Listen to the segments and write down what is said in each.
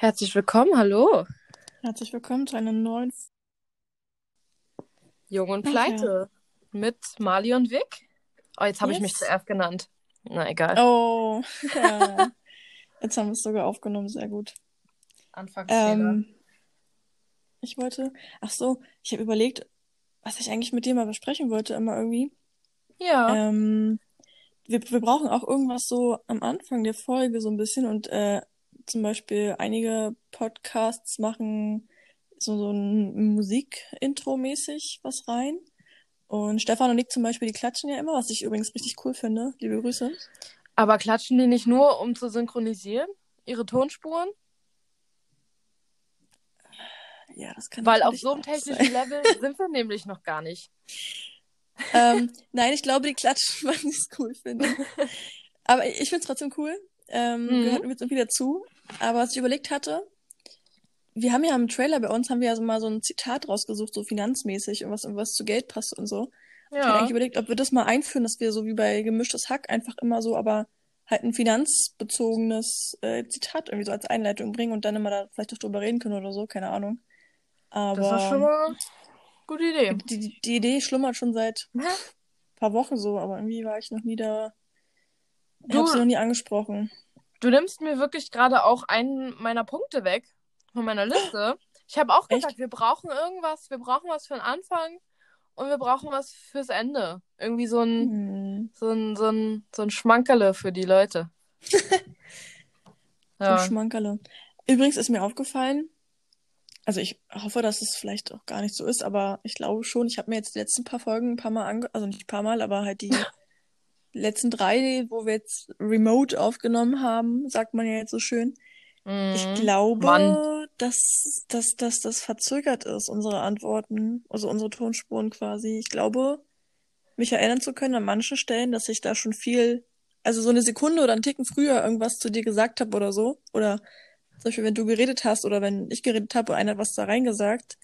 Herzlich willkommen, hallo. Herzlich willkommen zu einer neuen. Jung und Pleite mit Mali und Vic. Oh, jetzt habe ich mich Yes. zuerst genannt. Na egal. Oh, ja. jetzt haben wir es sogar aufgenommen, sehr gut. Anfangsfehler. Ähm, ich wollte, ach so, ich habe überlegt, was ich eigentlich mit dir mal besprechen wollte, immer irgendwie. ja. Ähm, wir, wir brauchen auch irgendwas so am Anfang der Folge so ein bisschen und äh, zum Beispiel einige Podcasts machen so, so ein Musik-Intro mäßig was rein. Und Stefan und Nick zum Beispiel, die klatschen ja immer, was ich übrigens richtig cool finde. Liebe Grüße. Aber klatschen die nicht nur, um zu synchronisieren? Ihre Tonspuren? Ja, das kann Weil auf so einem auch sein. technischen Level sind wir nämlich noch gar nicht. ähm, nein, ich glaube, die klatschen, weil sie es cool finden. Aber ich finde es trotzdem cool. Ähm, Mhm. Gehört mir jetzt irgendwie dazu. Aber was ich überlegt hatte, wir haben ja im Trailer bei uns, haben wir ja so mal so ein Zitat rausgesucht, so finanzmäßig und was, und was zu Geld passt und so. Ich hatte Ja. eigentlich überlegt, ob wir das mal einführen, dass wir so wie bei Gemischtes Hack einfach immer so, aber halt ein finanzbezogenes äh, Zitat irgendwie so als Einleitung bringen und dann immer da vielleicht auch drüber reden können oder so, keine Ahnung. Aber Das ist schon mal eine gute Idee. die, die, die Idee schlummert schon seit ein paar Wochen so, aber irgendwie war ich noch nie da. Ich Du- habe sie noch nie angesprochen. Du nimmst mir wirklich gerade auch einen meiner Punkte weg von meiner Liste. Ich habe auch Echt? gesagt, wir brauchen irgendwas, wir brauchen was für den Anfang und wir brauchen was fürs Ende. Irgendwie so ein, Hm. so ein, so ein, so ein Schmankerle für die Leute. So ein ja. Schmankerle. Übrigens ist mir aufgefallen, also ich hoffe, dass es vielleicht auch gar nicht so ist, aber ich glaube schon, ich habe mir jetzt die letzten paar Folgen ein paar Mal ange... Also nicht ein paar Mal, aber halt die letzten drei, wo wir jetzt remote aufgenommen haben, sagt man ja jetzt so schön. Ich Mhm. glaube, Mann. dass, dass, dass das verzögert ist, unsere Antworten, also unsere Tonspuren quasi. Ich glaube, mich erinnern zu können an manchen Stellen, dass ich da schon viel, also so eine Sekunde oder einen Ticken früher irgendwas zu dir gesagt habe oder so. Oder zum Beispiel, wenn du geredet hast oder wenn ich geredet habe und einer hat was da reingesagt,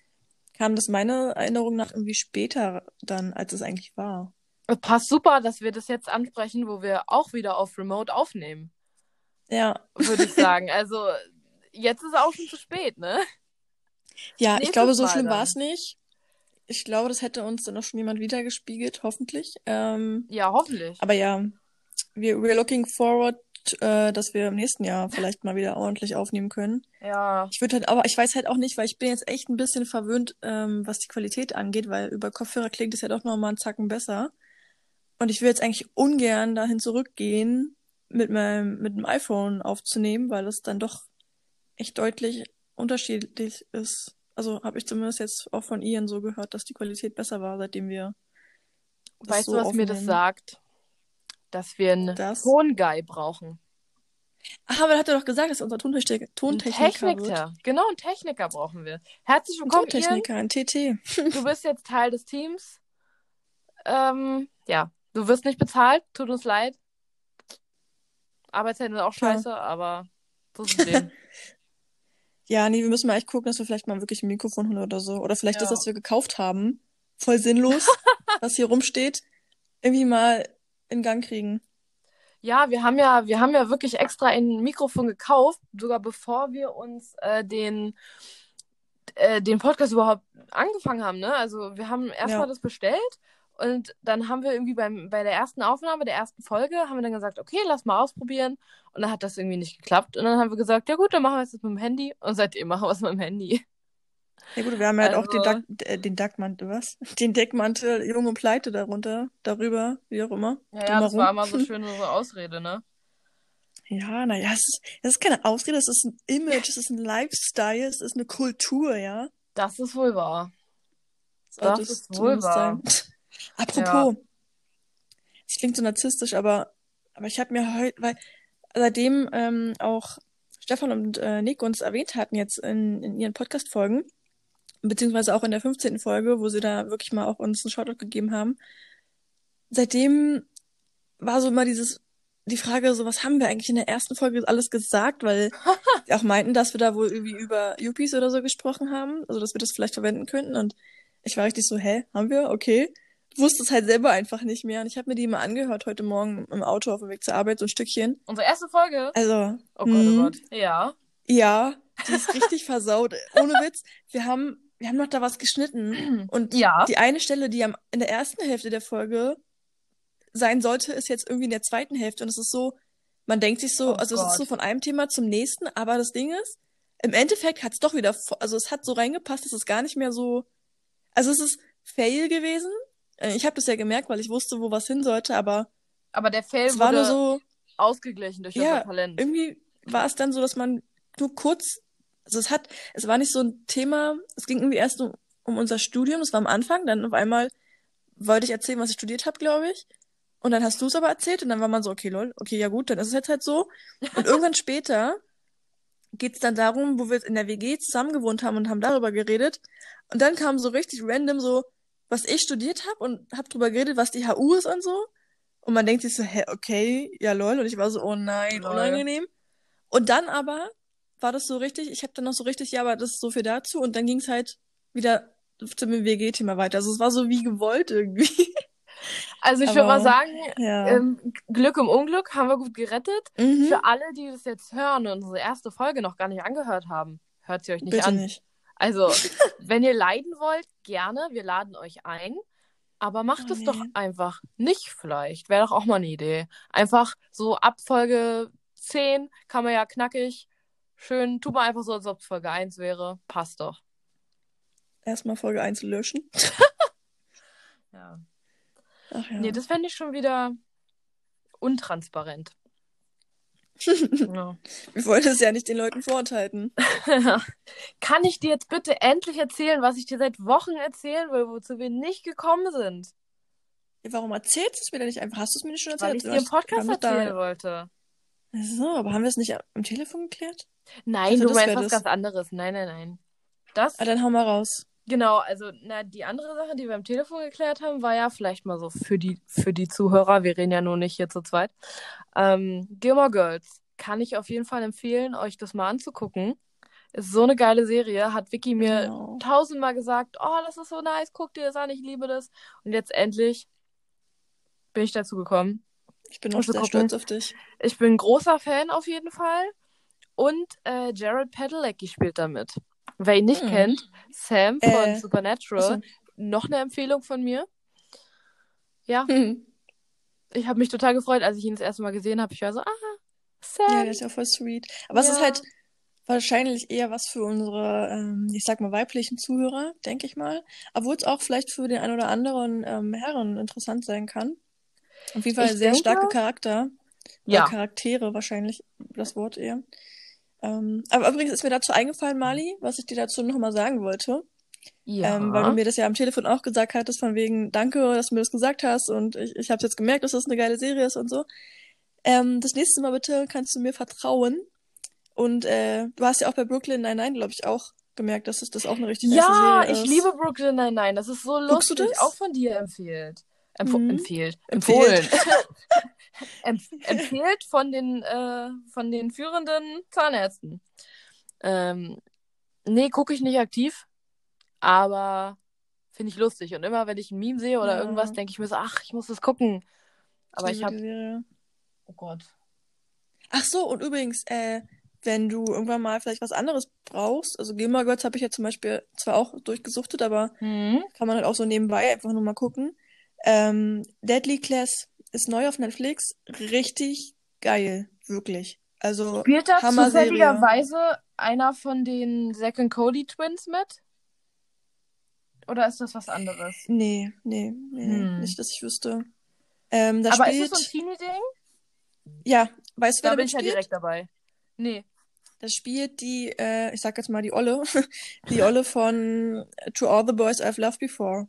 kam das meiner Erinnerung nach irgendwie später dann, als es eigentlich war. Es passt super, dass wir das jetzt ansprechen, wo wir auch wieder auf Remote aufnehmen, Ja, würde ich sagen. Also jetzt ist auch schon zu spät, ne? ja, ich glaube, so schlimm war es nicht. Ich glaube, das hätte uns dann auch schon jemand wiedergespiegelt, hoffentlich. Ähm, Ja, hoffentlich. Aber ja, wir, we're looking forward, äh, dass wir im nächsten Jahr vielleicht mal wieder ordentlich aufnehmen können. Ja. Ich würde halt, aber ich weiß halt auch nicht, weil ich bin jetzt echt ein bisschen verwöhnt, ähm, was die Qualität angeht, weil über Kopfhörer klingt es ja doch noch mal einen Zacken besser. Und ich will jetzt eigentlich ungern dahin zurückgehen, mit meinem, mit dem iPhone aufzunehmen, weil es dann doch echt deutlich unterschiedlich ist. Also habe ich zumindest jetzt auch von Ian so gehört, dass die Qualität besser war, seitdem wir Weißt so du, was mir das aufnehmen. sagt? Dass wir einen Das? Tonguy brauchen. Ach, aber er hat ja doch gesagt, dass er unser Tontechniker, Ein Tontechniker wird. Techniker. Genau, einen Techniker brauchen wir. Herzlich Ein willkommen, Ian. Tontechniker, ein TT. Du bist jetzt Teil des Teams. Ähm, ja, du wirst nicht bezahlt. Tut uns leid. Arbeitszeiten sind auch scheiße, aber so ist Leben. Ja, nee, wir müssen mal echt gucken, dass wir vielleicht mal wirklich ein Mikrofon holen oder so. Oder vielleicht Ja. das, was wir gekauft haben, voll sinnlos, was hier rumsteht, irgendwie mal in Gang kriegen. Ja, wir haben ja, wir haben ja wirklich extra ein Mikrofon gekauft, sogar bevor wir uns äh, den, äh, den Podcast überhaupt angefangen haben, ne? Also wir haben erstmal Ja. das bestellt und dann haben wir irgendwie beim, bei der ersten Aufnahme, der ersten Folge, haben wir dann gesagt, okay, lass mal ausprobieren. Und dann hat das irgendwie nicht geklappt. Und dann haben wir gesagt, ja gut, dann machen wir es jetzt mit dem Handy. Und seitdem machen wir es mit dem Handy. Ja gut, wir haben halt auch den, Also- Dack, äh, den Deckmantel, was? Den Deckmantel Jung und Pleite darunter, darüber, wie auch immer. Ja, ja, das war immer so schön unsere Ausrede, ne? Ja, naja, es ist, es ist keine Ausrede, es ist ein Image, es ist ein Lifestyle, es ist eine Kultur, ja. Das ist wohl wahr. Sollte Das es ist wohl wahr. sein. Apropos, es klingt so narzisstisch, aber, aber ich habe mir heute, weil seitdem ähm, auch Stefan und äh, Nick uns erwähnt hatten jetzt in, in ihren Podcast-Folgen, beziehungsweise auch in der 15. Folge, wo sie da wirklich mal auch uns einen Shoutout gegeben haben, seitdem war so immer dieses, die Frage, so was haben wir eigentlich in der ersten Folge alles gesagt, weil sie auch meinten, dass wir da wohl irgendwie über Yuppies oder so gesprochen haben, also dass wir das vielleicht verwenden könnten und ich war richtig so, hä, haben wir? Okay. Wusste es halt selber einfach nicht mehr und ich habe mir die mal angehört heute Morgen im Auto auf dem Weg zur Arbeit so ein Stückchen. Unsere erste Folge. Also, Oh Gott, oh Gott. Ja. ja, die ist richtig versaut. Ohne Witz. Wir haben, wir haben noch da was geschnitten. Und Ja. die eine Stelle, die am, in der ersten Hälfte der Folge sein sollte, ist jetzt irgendwie in der zweiten Hälfte. Und es ist so, man denkt sich so, Oh also es ist Gott. so von einem Thema zum nächsten, aber das Ding ist, im Endeffekt hat es doch wieder, also es hat so reingepasst, dass es gar nicht mehr so, also es ist Fail gewesen. Äh, Ich habe das ja gemerkt, weil ich wusste, wo was hin sollte, aber Aber der Fail es war nur so, ausgeglichen durch Ja, unser Talent. irgendwie war es dann so, dass man nur kurz, also es hat, es war nicht so ein Thema, es ging irgendwie erst um, um unser Studium, das war am Anfang, dann auf einmal wollte ich erzählen, was ich studiert habe, glaube ich. Und dann hast du es aber erzählt und dann war man so, okay, lol, okay, ja gut, dann ist es jetzt halt so. Und irgendwann später geht's dann darum, wo wir in der WG zusammen gewohnt haben und haben darüber geredet. Und dann kam so richtig random so, was ich studiert habe und hab drüber geredet, was die HU ist und so. Und man denkt sich so, hä, okay, ja lol. Und ich war so, oh nein, Lol. unangenehm. Und dann aber war das so richtig, ich habe dann noch so richtig, ja, aber das ist so viel dazu. Und dann ging's halt wieder zum WG-Thema weiter. Also es war so wie gewollt irgendwie. Also ich würde mal sagen, Ja. ähm, Glück im Unglück haben wir gut gerettet. mhm. Für alle, die das jetzt hören und unsere erste Folge noch gar nicht angehört haben, hört sie euch nicht Bitte an. nicht. Also, wenn ihr leiden wollt, gerne, wir laden euch ein. Aber macht Oh, es doch nee. einfach nicht vielleicht. Wäre doch auch mal eine Idee. Einfach so ab Folge 10 kann man ja knackig schön, tut man einfach so, als ob es Folge 1 wäre. Passt doch. Erstmal Folge 1 löschen. Ja. Ach ja. Nee, das fände ich schon wieder untransparent. Ja. Wir wollten es ja nicht den Leuten vorenthalten. Kann ich dir jetzt bitte endlich erzählen, was ich dir seit Wochen erzählen will, wozu wir nicht gekommen sind? Ja, warum erzählst du es mir denn nicht einfach? Hast du es mir nicht schon Weil erzählt? ich Du dir im Podcast doch da- erzählen wollte. Ach So, aber haben wir es nicht am Telefon geklärt? Nein, du meinst was das. ganz anderes. Nein, nein, nein. Das, Ah, dann hau mal raus. Genau, also, na, die andere Sache, die wir am Telefon geklärt haben, war ja vielleicht mal so für die, für die Zuhörer, wir reden ja nur nicht hier zu zweit. Ähm, Gilmore Girls kann ich auf jeden Fall empfehlen, euch das mal anzugucken. Ist so eine geile Serie, hat Vicky mir Genau. tausendmal gesagt, oh, das ist so nice, guck dir das an, ich liebe das. Und jetzt endlich bin ich dazu gekommen. Ich bin auch sehr gucken. stolz auf dich. Ich bin ein großer Fan auf jeden Fall. Und äh, Jared Padalecki spielt damit. Wer ihn nicht Hm. kennt, Sam von Äh, Supernatural. Achso. Noch eine Empfehlung von mir. Ja, Hm. ich habe mich total gefreut, als ich ihn das erste Mal gesehen habe. Ich war so, ah, Sam. Ja, der ist ja voll sweet. Aber es ist Ja. halt wahrscheinlich eher was für unsere, ähm, ich sag mal, weiblichen Zuhörer, denke ich mal. Obwohl es auch vielleicht für den einen oder anderen ähm, Herren interessant sein kann. Auf jeden Fall Ich sehr denke- starke Charakter. Ja. Charaktere wahrscheinlich das Wort eher. Ähm, aber übrigens ist mir dazu eingefallen, Mali, was ich dir dazu nochmal sagen wollte. ja. Ähm, weil du mir das ja am Telefon auch gesagt hattest, von wegen, danke, dass du mir das gesagt hast und ich, ich habe jetzt gemerkt, dass das eine geile Serie ist und so. Ähm, das nächste Mal bitte kannst du mir vertrauen. Und äh, du hast ja auch bei Brooklyn Nine-Nine, glaube ich, auch gemerkt, dass es das auch eine richtig nice ja, Serie ich ist. liebe Brooklyn Nine-Nine. Das ist so Guckst du lustig. das? Auch von dir empfiehlt. Empf Mhm. Empfiehlt. Empfohlen. Empf empfiehlt von den, äh, von den führenden Zahnärzten. Ähm, nee, gucke ich nicht aktiv, aber finde ich lustig. Und immer, wenn ich ein Meme sehe oder Ja. irgendwas, denke ich mir so, ach, ich muss das gucken. Aber ich liebe habe, oh Gott. Ach so, und übrigens, äh, wenn du irgendwann mal vielleicht was anderes brauchst, also Gilmore Girls habe ich ja zum Beispiel zwar auch durchgesuchtet, aber Hm? kann man halt auch so nebenbei einfach nur mal gucken. Ähm, Deadly Class ist neu auf Netflix. Richtig geil. Wirklich. Also, Spielt da zufälligerweise einer von den Zack und Cody Twins mit? Oder ist das was anderes? Nee, nee, nee, Hm. nicht, dass ich wüsste. Ähm, Aber spielt, ist das so ein Teenie-Ding? ja, weißt du, wer Da bin damit ich ja spielt? direkt dabei. Nee. Da spielt die, äh, ich sag jetzt mal die Olle, die Olle von To All the Boys I've Loved Before.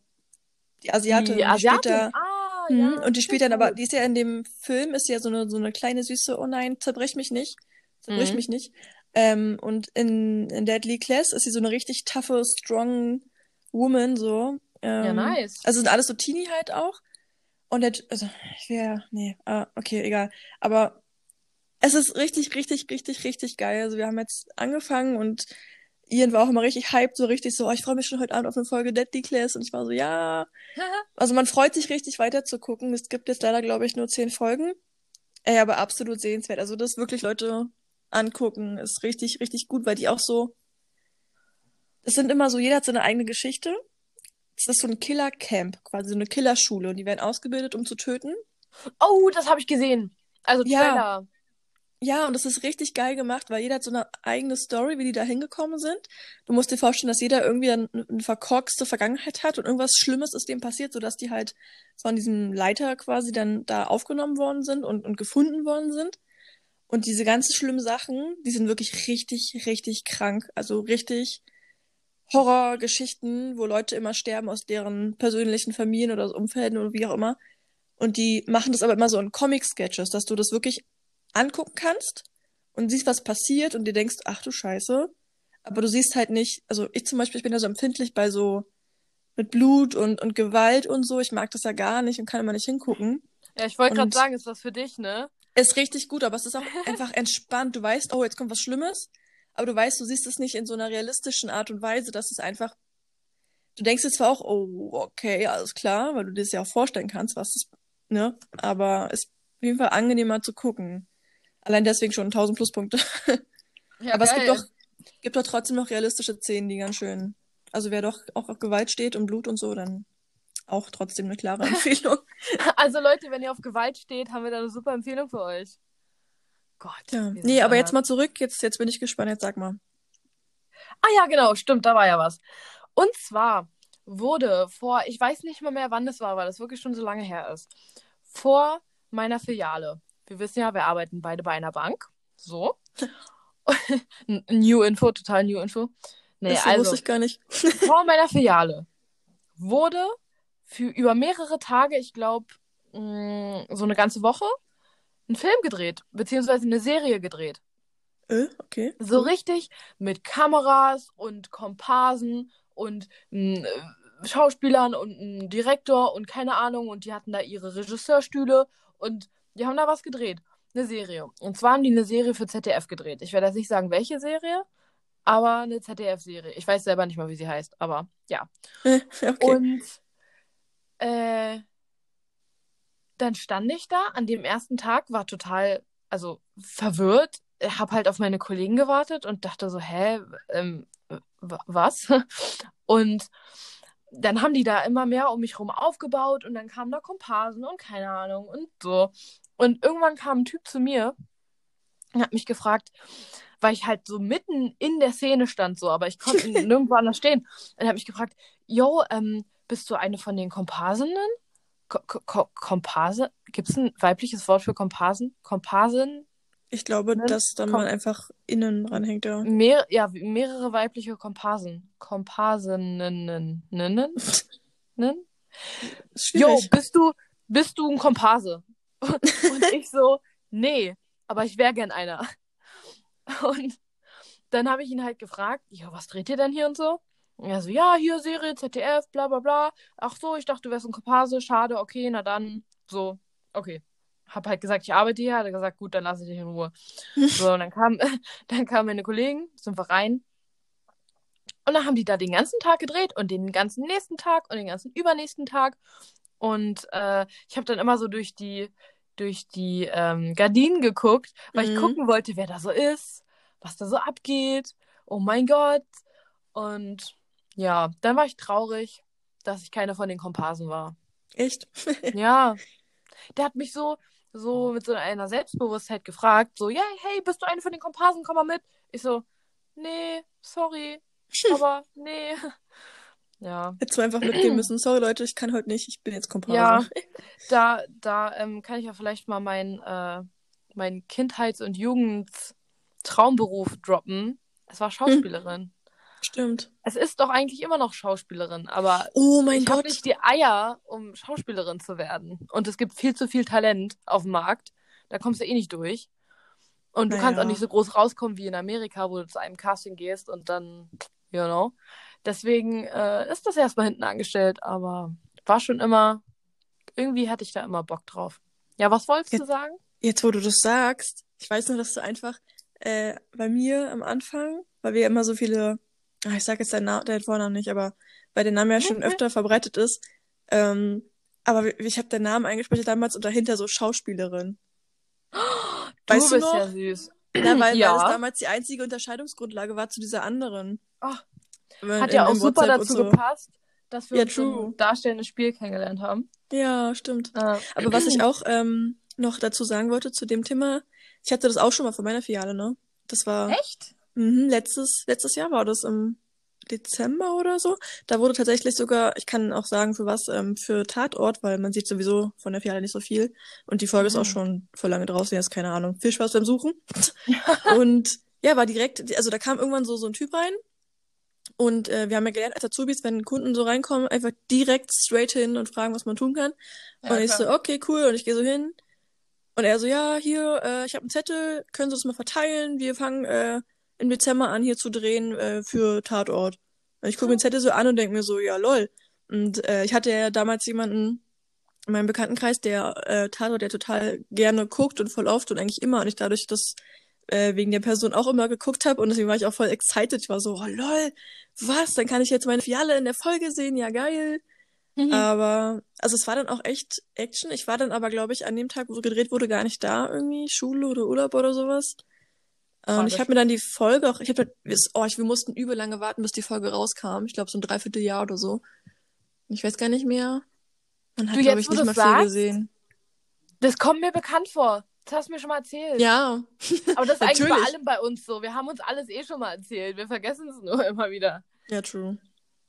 Die Asiatin, Die die Asiatin? da, Ah, Mhm, ja. und die spielt dann aber, die ist ja in dem Film, ist ja so eine, so eine kleine süße, oh nein, zerbrich mich nicht. Zerbrich Mhm. mich nicht. Ähm, und in, in Deadly Class ist sie so eine richtig toughe, strong Woman, so. Ähm, Ja, nice. Also sind alles so Teenie halt auch. Und der, also, ich wäre, nee, ah, okay, egal. Aber es ist richtig, richtig, richtig, richtig geil. Also wir haben jetzt angefangen und Ian war auch immer richtig hyped, so richtig so, oh, ich freue mich schon heute Abend auf eine Folge Deadly Class. Und ich war so, ja. Also man freut sich richtig weiter zu gucken. Es gibt jetzt leider, glaube ich, nur zehn Folgen. Ey, aber absolut sehenswert. Also das wirklich, Leute, angucken. Ist richtig, richtig gut, weil die auch so. Es sind immer so, jeder hat seine eigene Geschichte. Es ist so ein Killer-Camp, quasi so eine Killerschule. Und die werden ausgebildet, um zu töten. Oh, das habe ich gesehen. Also. Trailer. Ja, und das ist richtig geil gemacht, weil jeder hat so eine eigene Story, wie die da hingekommen sind. Du musst dir vorstellen, dass jeder irgendwie eine, eine verkorkste Vergangenheit hat und irgendwas Schlimmes ist dem passiert, sodass die halt von diesem Leiter quasi dann da aufgenommen worden sind und, und gefunden worden sind. Und diese ganzen schlimmen Sachen, die sind wirklich richtig, richtig krank. Also richtig Horrorgeschichten, wo Leute immer sterben aus deren persönlichen Familien oder aus Umfelden oder wie auch immer. Und die machen das aber immer so in Comic-Sketches, dass du das wirklich angucken kannst und siehst, was passiert und dir denkst, ach du Scheiße. Aber du siehst halt nicht, also ich zum Beispiel, ich bin ja so empfindlich bei so mit Blut und, und Gewalt und so. Ich mag das ja gar nicht und kann immer nicht hingucken. Ja, ich wollte gerade sagen, ist das für dich, ne? Ist richtig gut, aber es ist auch einfach entspannt. Du weißt, oh, jetzt kommt was Schlimmes, aber du weißt, du siehst es nicht in so einer realistischen Art und Weise, dass es einfach. Du denkst jetzt zwar auch, oh, okay, alles klar, weil du dir das ja auch vorstellen kannst, was es, ne? Aber es ist auf jeden Fall angenehmer zu gucken. Allein deswegen schon 1000 Pluspunkte. Ja, aber es gibt geil. doch, gibt doch trotzdem noch realistische Szenen, die ganz schön. Also wer doch auch auf Gewalt steht und Blut und so, dann auch trotzdem eine klare Empfehlung. Also Leute, wenn ihr auf Gewalt steht, haben wir da eine super Empfehlung für euch. Gott. Ja. Nee, aber so jetzt mal zurück. Jetzt, jetzt bin ich gespannt. Jetzt sag mal. Ah ja, genau, stimmt, da war ja was. Und zwar wurde vor, ich weiß nicht mal mehr, wann das war, weil das wirklich schon so lange her ist, vor meiner Filiale. Wir wissen ja, wir arbeiten beide bei einer Bank. So. New Info, total New Info. Nee, das also wusste ich gar nicht. vor meiner Filiale wurde für über mehrere Tage, ich glaube, so eine ganze Woche, ein Film gedreht, beziehungsweise eine Serie gedreht. Äh, okay. So richtig mit Kameras und Komparsen und m, äh, Schauspielern und einem Direktor und keine Ahnung. Und die hatten da ihre Regisseurstühle und die haben da was gedreht. Eine Serie. Und zwar haben die eine Serie für ZDF gedreht. Ich werde jetzt nicht sagen, welche Serie, aber eine ZDF-Serie. Ich weiß selber nicht mal, wie sie heißt, aber ja. Okay. Und äh, dann stand ich da an dem ersten Tag, war total, also verwirrt, hab halt auf meine Kollegen gewartet und dachte so, hä, ähm, was? Und dann haben die da immer mehr um mich rum aufgebaut und dann kamen da Komparsen und keine Ahnung und so. Und irgendwann kam ein Typ zu mir und hat mich gefragt, weil ich halt so mitten in der Szene stand, so, aber ich konnte nirgendwo anders stehen. Und er hat mich gefragt, yo, ähm, bist du eine von den Komparsinnen? Ko Ko Ko Komparse? Gibt es ein weibliches Wort für Komparsen? Komparsen? Ich glaube, Ne? dass dann Komm. man einfach innen dranhängt, ja. Mehr, ja, mehrere weibliche Komparsen. Komparsinnen. Ninnen? Nen? Jo, bist du, bist du ein Komparse? Und ich so, nee, aber ich wäre gern einer. Und dann habe ich ihn halt gefragt, ja, was dreht ihr denn hier und so? Und er so, ja, hier Serie, ZDF, bla bla bla. Ach so, ich dachte, du wärst ein Komparse, schade, okay, na dann, so, okay. Hab halt gesagt, ich arbeite hier, hat er gesagt, gut, dann lasse ich dich in Ruhe. So, und dann kam, dann kamen meine Kollegen, sind wir rein. Und dann haben die da den ganzen Tag gedreht und den ganzen nächsten Tag und den ganzen übernächsten Tag. Und äh, ich habe dann immer so durch die, durch die ähm, Gardinen geguckt, weil ich Mhm. gucken wollte, wer da so ist, was da so abgeht. Oh mein Gott. Und ja, dann war ich traurig, dass ich keine von den Komparsen war. Echt? Ja. Der hat mich so, so mit so einer Selbstbewusstheit gefragt, so, ja, hey, bist du eine von den Komparsen, komm mal mit. Ich so, nee, sorry, aber nee. Ja. Hättest du einfach mitgehen müssen. Sorry, Leute, ich kann heute nicht. Ich bin jetzt Komparse. Ja, da, da ähm, kann ich ja vielleicht mal meinen äh, mein Kindheits- und Jugendtraumberuf droppen. Es war Schauspielerin. Stimmt. Es ist doch eigentlich immer noch Schauspielerin, aber Oh mein ich habe nicht die Eier, um Schauspielerin zu werden. Und es gibt viel zu viel Talent auf dem Markt. Da kommst du eh nicht durch. Und du kannst Naja. auch nicht so groß rauskommen wie in Amerika, wo du zu einem Casting gehst und dann, you know. Deswegen äh, ist das erstmal hinten angestellt, aber war schon immer, irgendwie hatte ich da immer Bock drauf. Ja, was wolltest du Jetzt- sagen? Jetzt, wo du das sagst, ich weiß nur, dass du einfach äh, bei mir am Anfang, weil wir immer so viele, ich sag jetzt deinen, Na deinen Vornamen nicht, aber weil der Name ja schon öfter verbreitet ist, ähm, aber ich habe den Namen eingespeichert damals und dahinter so Schauspielerin. Du Weißt du bist noch? ja süß. Ja, weil, Ja. weil das damals die einzige Unterscheidungsgrundlage war zu dieser anderen. Ach, Wenn- Hat ja auch super WhatsApp dazu so. gepasst, dass wir Ja, uns im darstellendes Spiel kennengelernt haben. Ja, stimmt. Äh, Aber was ich auch ähm, noch dazu sagen wollte zu dem Thema, ich hatte das auch schon mal von meiner Filiale, ne? Das war Echt? Mhm, letztes, letztes Jahr war das im Dezember oder so. Da wurde tatsächlich sogar, ich kann auch sagen, für was, ähm, für Tatort, weil man sieht sowieso von der Filiale nicht so viel. Und die Folge ist auch Mhm. schon vor lange draußen, jetzt keine Ahnung. Viel Spaß beim Suchen. und ja, war direkt, also da kam irgendwann so, so ein Typ rein. Und äh, wir haben ja gelernt als Azubis, wenn Kunden so reinkommen, einfach direkt straight hin und fragen, was man tun kann. Ja, und ich klar. so, okay, cool. Und ich gehe so hin. Und er so, ja, hier, äh, ich habe einen Zettel, können Sie das mal verteilen? Wir fangen äh, im Dezember an, hier zu drehen äh, für Tatort. Und ich gucke mir den Zettel so an und denke mir so, ja, lol. Und äh, ich hatte ja damals jemanden in meinem Bekanntenkreis, der äh, Tatort, der total gerne guckt und voll oft und eigentlich immer. Und ich dadurch das äh, wegen der Person auch immer geguckt habe und deswegen war ich auch voll excited. Ich war so, oh lol, was? Dann kann ich jetzt meine Fiale in der Folge sehen, ja geil. Mhm. Aber, also es war dann auch echt Action. Ich war dann aber, glaube ich, an dem Tag, wo gedreht wurde, gar nicht da irgendwie, Schule oder Urlaub oder sowas. Und ich das- habe mir dann die Folge auch, ich habe, oh, ich, wir mussten übel lange warten, bis die Folge rauskam. Ich glaube, so ein Dreivierteljahr oder so. Ich weiß gar nicht mehr. Man hat, Du, glaube jetzt, ich, nicht mal du's viel sagst? gesehen. Das kommt mir bekannt vor. Das hast du mir schon mal erzählt. Ja, Aber das ist eigentlich bei allem bei uns so. Wir haben uns alles eh schon mal erzählt. Wir vergessen es nur immer wieder. ja, true.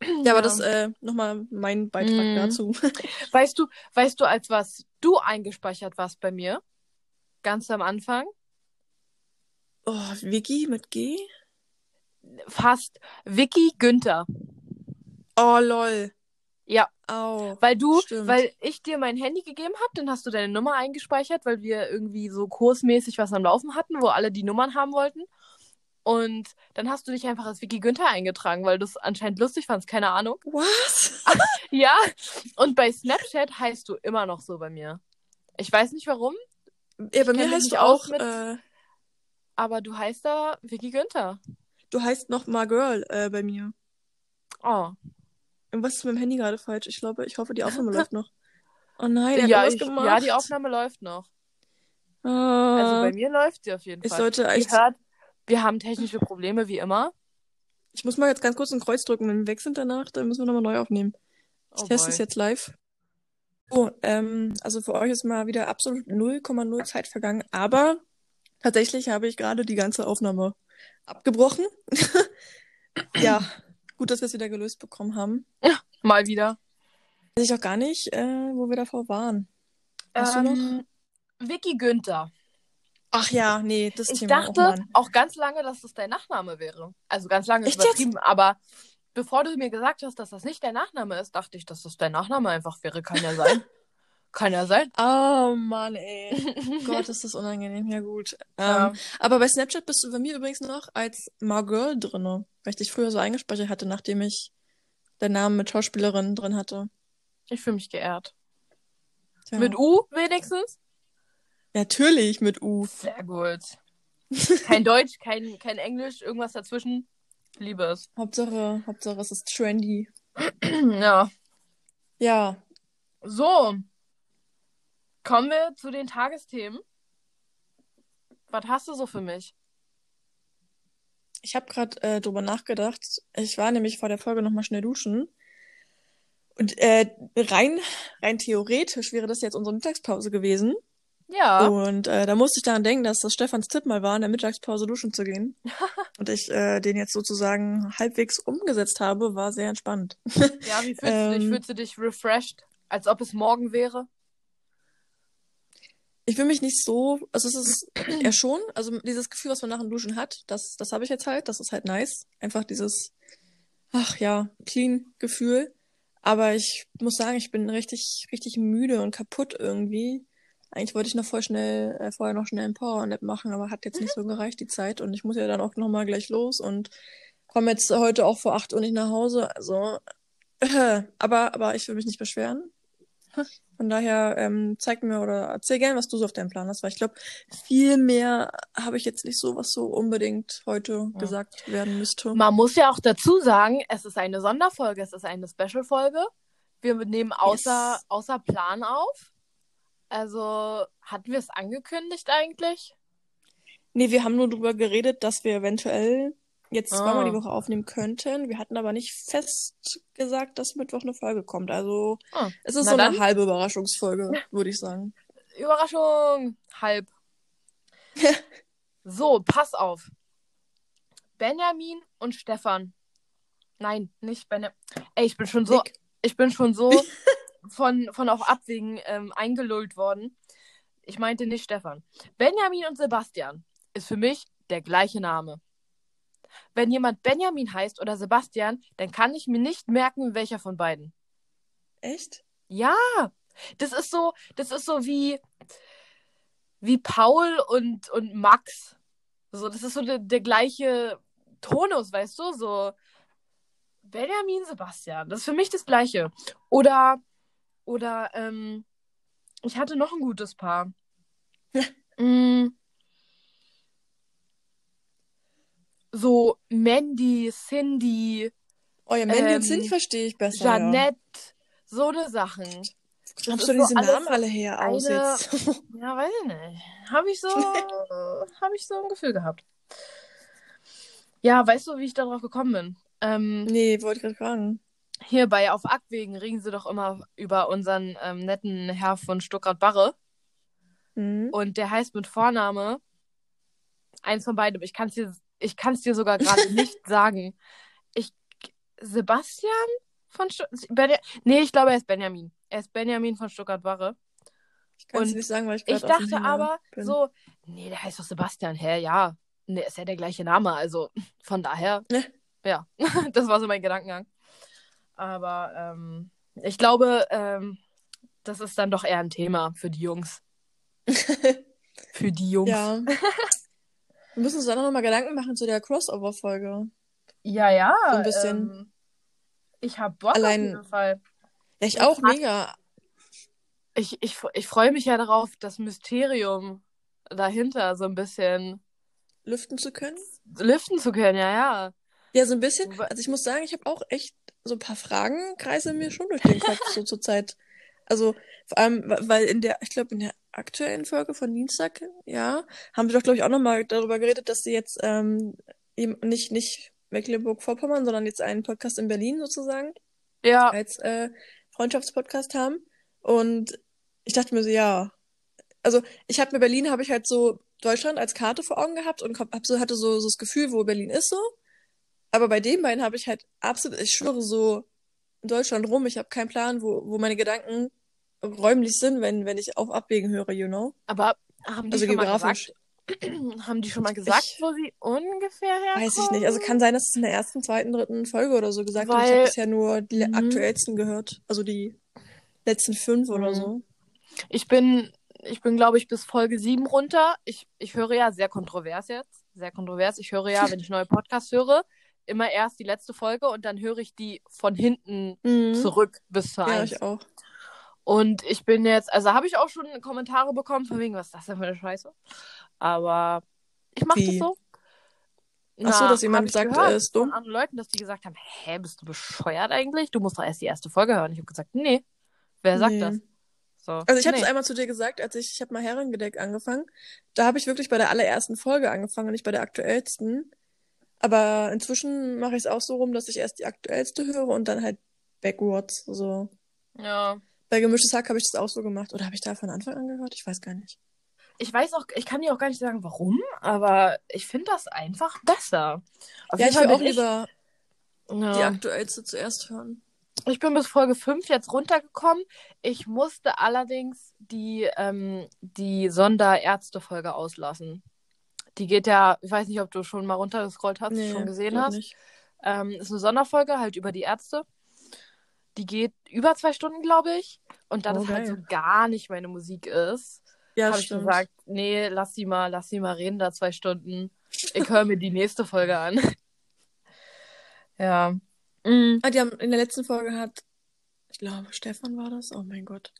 Ja, aber das, äh, nochmal mein Beitrag Mhm. dazu. Weißt du, weißt du, als was du eingespeichert warst bei mir? Ganz am Anfang? Oh, Vicky mit G? Fast. Vicky Günther. Oh, lol. Ja. Au. Weil du, Stimmt. weil ich dir mein Handy gegeben habe, dann hast du deine Nummer eingespeichert, weil wir irgendwie so kursmäßig was am Laufen hatten, wo alle die Nummern haben wollten. Und dann hast du dich einfach als Vicky Günther eingetragen, weil du es anscheinend lustig fandst, keine Ahnung. Was? Ja, und bei Snapchat heißt du immer noch so bei mir. Ich weiß nicht warum, Ja, bei mir heißt du auch, mit- äh, aber du heißt da Vicky Günther. du heißt noch My Girl, äh, bei mir. Oh. Irgendwas ist mit dem Handy gerade falsch. Ich glaube, ich hoffe, die Aufnahme läuft noch. Oh nein, er Ja, ich, gemacht. ja, die Aufnahme läuft noch. Ah, Also bei mir läuft sie auf jeden ich Fall. sollte Ihr echt, hört, wir haben technische Probleme wie immer. ich muss mal jetzt ganz kurz ein Kreuz drücken. Wenn wir weg sind danach, dann müssen wir nochmal neu aufnehmen. Ich Oh teste es jetzt live. Oh, ähm, also für euch ist mal wieder absolut 0,0 Zeit vergangen, aber tatsächlich habe ich gerade die ganze Aufnahme abgebrochen. ja, gut, dass wir es wieder gelöst bekommen haben. Mal wieder. Weiß ich auch gar nicht, äh, wo wir davor waren. Hast du noch? Ähm, Vicky Günther. Ach ja, nee, das Ich Thema. dachte oh auch ganz lange, dass das dein Nachname wäre. Also ganz lange Echt jetzt? übertrieben, aber bevor du mir gesagt hast, dass das nicht dein Nachname ist, dachte ich, dass das dein Nachname einfach wäre. Kann ja sein. Kann ja sein. Oh Mann, ey. Gott, ist das unangenehm. Ja, gut. Ja. Ähm, aber bei Snapchat bist du bei mir übrigens noch als Margirl drinne, weil ich dich früher so eingespeichert hatte, nachdem ich den Namen mit Schauspielerin drin hatte. Ich fühle mich geehrt. Tja. Mit U wenigstens? Natürlich mit U. Sehr gut. Kein Deutsch, kein, kein Englisch, irgendwas dazwischen. Liebe es. Hauptsache, Hauptsache es ist trendy. Ja. Ja, So. Kommen wir zu den Tagesthemen. Was hast du so für mich? ich habe gerade äh, drüber nachgedacht. Ich war nämlich vor der Folge nochmal schnell duschen. Und äh, rein, rein theoretisch wäre das jetzt unsere Mittagspause gewesen. Ja. Und äh, da musste ich daran denken, dass das Stefans Tipp mal war, in der Mittagspause duschen zu gehen. Und ich äh, den jetzt sozusagen halbwegs umgesetzt habe, war sehr entspannt. Ja, wie fühlst du dich? Ähm. Fühlst du dich refreshed? Als ob es morgen wäre? Ich fühle mich nicht so, also es ist ja schon, also dieses Gefühl, was man nach dem Duschen hat, das, das habe ich jetzt halt, das ist halt nice. Einfach dieses, ach ja, clean Gefühl. Aber ich muss sagen, ich bin richtig, richtig müde und kaputt irgendwie. Eigentlich wollte ich noch voll schnell, äh, vorher noch schnell ein Power-Nap machen, aber hat jetzt nicht so gereicht, die Zeit. Und ich muss ja dann auch nochmal gleich los und komme jetzt heute auch vor 8 Uhr nicht nach Hause. Also, äh, aber, aber ich will mich nicht beschweren. Von daher ähm, zeig mir oder erzähl gern, was du so auf deinem Plan hast, weil ich glaube, viel mehr habe ich jetzt nicht so, was so unbedingt heute Ja. gesagt werden müsste. Man muss ja auch dazu sagen, es ist eine Sonderfolge, es ist eine Special-Folge. Wir nehmen außer, Yes. außer Plan auf. Also, hatten wir es angekündigt eigentlich? Nee, wir haben nur darüber geredet, dass wir eventuell jetzt zweimal die ah. Woche aufnehmen könnten. Wir hatten aber nicht fest gesagt, dass Mittwoch eine Folge kommt. Also ah. es ist Na so dann. eine halbe Überraschungsfolge, würde ich sagen. Überraschung! Halb. so, pass auf. Benjamin und Stefan. Nein, nicht Benjamin. Ey, ich bin schon so. Nick. Ich bin schon so von, von auch Abwägen ähm, eingelullt worden. Ich meinte nicht Stefan. Benjamin und Sebastian ist für mich der gleiche Name. Wenn jemand Benjamin heißt oder Sebastian, dann kann ich mir nicht merken, welcher von beiden. Echt? Ja. Das ist so, das ist so wie, wie Paul und, und Max. So, das ist so der, der gleiche Tonus, weißt du? So Benjamin, Sebastian. Das ist für mich das gleiche. Oder, oder, ähm, ich hatte noch ein gutes Paar. mm, so Mandy, Cindy. Oh ja, Mandy ähm, und Cindy verstehe ich besser. Jeanette, ja. so eine Sachen. Hast du diese so Namen alle her eine... aus jetzt? ja, weiß ich nicht. Habe ich so, habe ich so ein Gefühl gehabt. Ja, weißt du, wie ich darauf gekommen bin? Ähm, nee, wollte gerade fragen. Hier bei Auf Aktwegen reden sie doch immer über unseren ähm, netten Herr von Stuttgart-Barre. Mhm. Und der heißt mit Vorname eins von beiden. Ich kann es dir ich kann es dir sogar gerade nicht sagen. Ich, Sebastian von Stuttgart. Nee, ich glaube, er ist Benjamin. Er ist Benjamin von Stuttgart-Barre. Ich kann es nicht sagen, weil ich Ich dachte aber bin. so, nee, der heißt doch Sebastian. Hä, ja. Nee, ist ja der gleiche Name. Also von daher, ne? ja. das war so mein Gedankengang. Aber ähm, ich glaube, ähm, das ist dann doch eher ein Thema für die Jungs. für die Jungs. Ja. Wir müssen uns dann noch mal Gedanken machen zu der Crossover-Folge. Ja, ja. So ein bisschen. Ähm, ich hab Bock Allein, auf jeden Fall. Ja, ich auch, mega. Ich, ich, ich freue mich ja darauf, das Mysterium dahinter so ein bisschen lüften zu können. Lüften zu können, ja, ja. Ja, so ein bisschen. Also ich muss sagen, ich habe auch echt so ein paar Fragen kreisen mir schon durch den Kopf so zur Zeit. Also vor allem, weil in der, ich glaube, in der aktuellen Folge von Dienstag, ja, haben wir doch, glaube ich, auch nochmal darüber geredet, dass sie jetzt ähm, eben nicht, nicht Mecklenburg-Vorpommern, sondern jetzt einen Podcast in Berlin sozusagen. Ja. Als äh, Freundschaftspodcast haben. Und ich dachte mir so, ja. Also ich habe mir Berlin, habe ich halt so Deutschland als Karte vor Augen gehabt und hab so, hatte so, so das Gefühl, wo Berlin ist so. Aber bei den beiden habe ich halt absolut, ich schwöre so Deutschland rum, ich habe keinen Plan, wo, wo meine Gedanken räumlich sind, wenn, wenn ich auf Abwägen höre, you know? Aber haben die also schon geografisch. mal gesagt, haben die schon mal gesagt, ich, wo sie ungefähr herkommen? Weiß ich nicht. Also kann sein, dass es in der ersten, zweiten, dritten Folge oder so gesagt Weil, Ich habe bisher nur die mhm. aktuellsten gehört. Also die letzten fünf oder mhm. so. Ich bin, ich bin, glaube ich, bis Folge sieben runter. Ich, ich höre ja sehr kontrovers jetzt. Sehr kontrovers. Ich höre ja, wenn ich neue Podcasts höre, immer erst die letzte Folge und dann höre ich die von hinten mhm. zurück bis zur ja, ich auch. Und ich bin jetzt, also habe ich auch schon Kommentare bekommen, von wegen, was ist das denn für eine Scheiße? Aber ich mache das so. Ach so, dass jemand sagt, er ist dumm. Von anderen Leuten, dass die gesagt haben, hä, bist du bescheuert eigentlich? Du musst doch erst die erste Folge hören. Ich habe gesagt, nee. Wer sagt nee. das? So. Also ich habe es einmal zu dir gesagt, als ich, ich habe mal Herrengedeck angefangen. Da habe ich wirklich bei der allerersten Folge angefangen, nicht bei der aktuellsten. Aber inzwischen mache ich es auch so rum, dass ich erst die aktuellste höre und dann halt backwards. So. Ja. Bei Gemischtes Hack habe ich das auch so gemacht. Oder habe ich da von Anfang an gehört? Ich weiß gar nicht. Ich weiß auch, ich kann dir auch gar nicht sagen, warum, aber ich finde das einfach besser. Auf ja, ich will auch ich... lieber ja. die aktuellste zuerst hören. Ich bin bis Folge 5 jetzt runtergekommen. Ich musste allerdings die, ähm, die Sonderärzte-Folge auslassen. Die geht ja, ich weiß nicht, ob du schon mal runtergescrollt hast, nee, schon gesehen hast. Ähm, ist eine Sonderfolge halt über die Ärzte. Die geht über zwei Stunden, glaube ich. Und da oh, das halt so gar nicht meine Musik ist, ja, habe ich gesagt, nee, lass sie mal, lass sie mal reden da zwei Stunden. Ich höre mir die nächste Folge an. ja. Mhm. Ah, die haben in der letzten Folge hat, ich glaube, Stefan war das, oh mein Gott,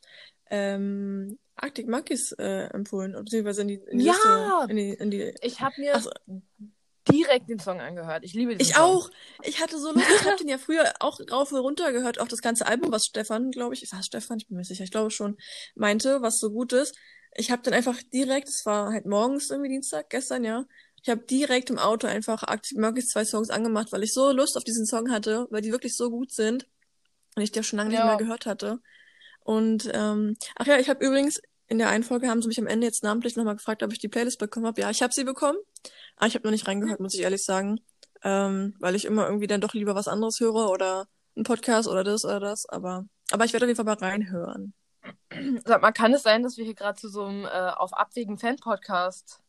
ähm, Arctic Monkeys äh, empfohlen, beziehungsweise in die, in die ja! Liste, in die, in die... Ich habe mir also, direkt den Song angehört. Ich liebe den Ich Song. auch. Ich hatte so Lust. Ich habe den ja früher auch rauf und runter gehört. Auch das ganze Album, was Stefan, glaube ich, war Stefan, ich bin mir sicher, ich glaube schon, meinte, was so gut ist. ich habe dann einfach direkt, es war halt morgens irgendwie Dienstag, gestern, ja. Ich habe direkt im Auto einfach Arctic Monkeys zwei Songs angemacht, weil ich so Lust auf diesen Song hatte, weil die wirklich so gut sind und ich die auch schon lange ja. nicht mehr gehört hatte. Und ähm, ach ja, ich habe übrigens in der einen Folge haben sie mich am Ende jetzt namentlich nochmal gefragt, ob ich die Playlist bekommen habe. Ja, ich habe sie bekommen, aber ich habe noch nicht reingehört, muss ich ehrlich sagen, ähm, weil ich immer irgendwie dann doch lieber was anderes höre oder ein Podcast oder das oder das. Aber aber ich werde auf jeden Fall mal reinhören. Sag mal, kann es sein, dass wir hier gerade zu so einem äh, auf Abwägen Fan-Podcast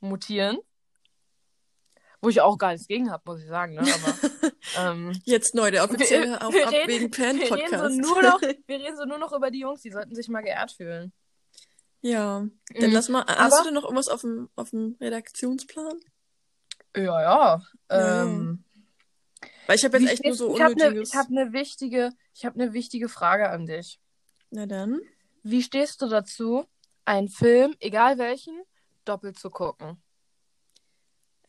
mutieren? Wo ich auch gar nichts gegen habe, muss ich sagen. Ne? Aber, ähm, Jetzt neu, der offizielle wir, auf wir Abwägen Fan-Podcast. Wir, reden so nur noch, wir reden so nur noch über die Jungs, die sollten sich mal geehrt fühlen. Ja, dann mhm. lass mal. Aber, hast du denn noch irgendwas auf dem, auf dem Redaktionsplan? Ja, ja. Ähm, Weil ich habe jetzt echt nur so unnötiges... Ich habe eine hab ne wichtige, ich habe eine wichtige Frage an dich. Na dann. Wie stehst du dazu, einen Film, egal welchen, doppelt zu gucken?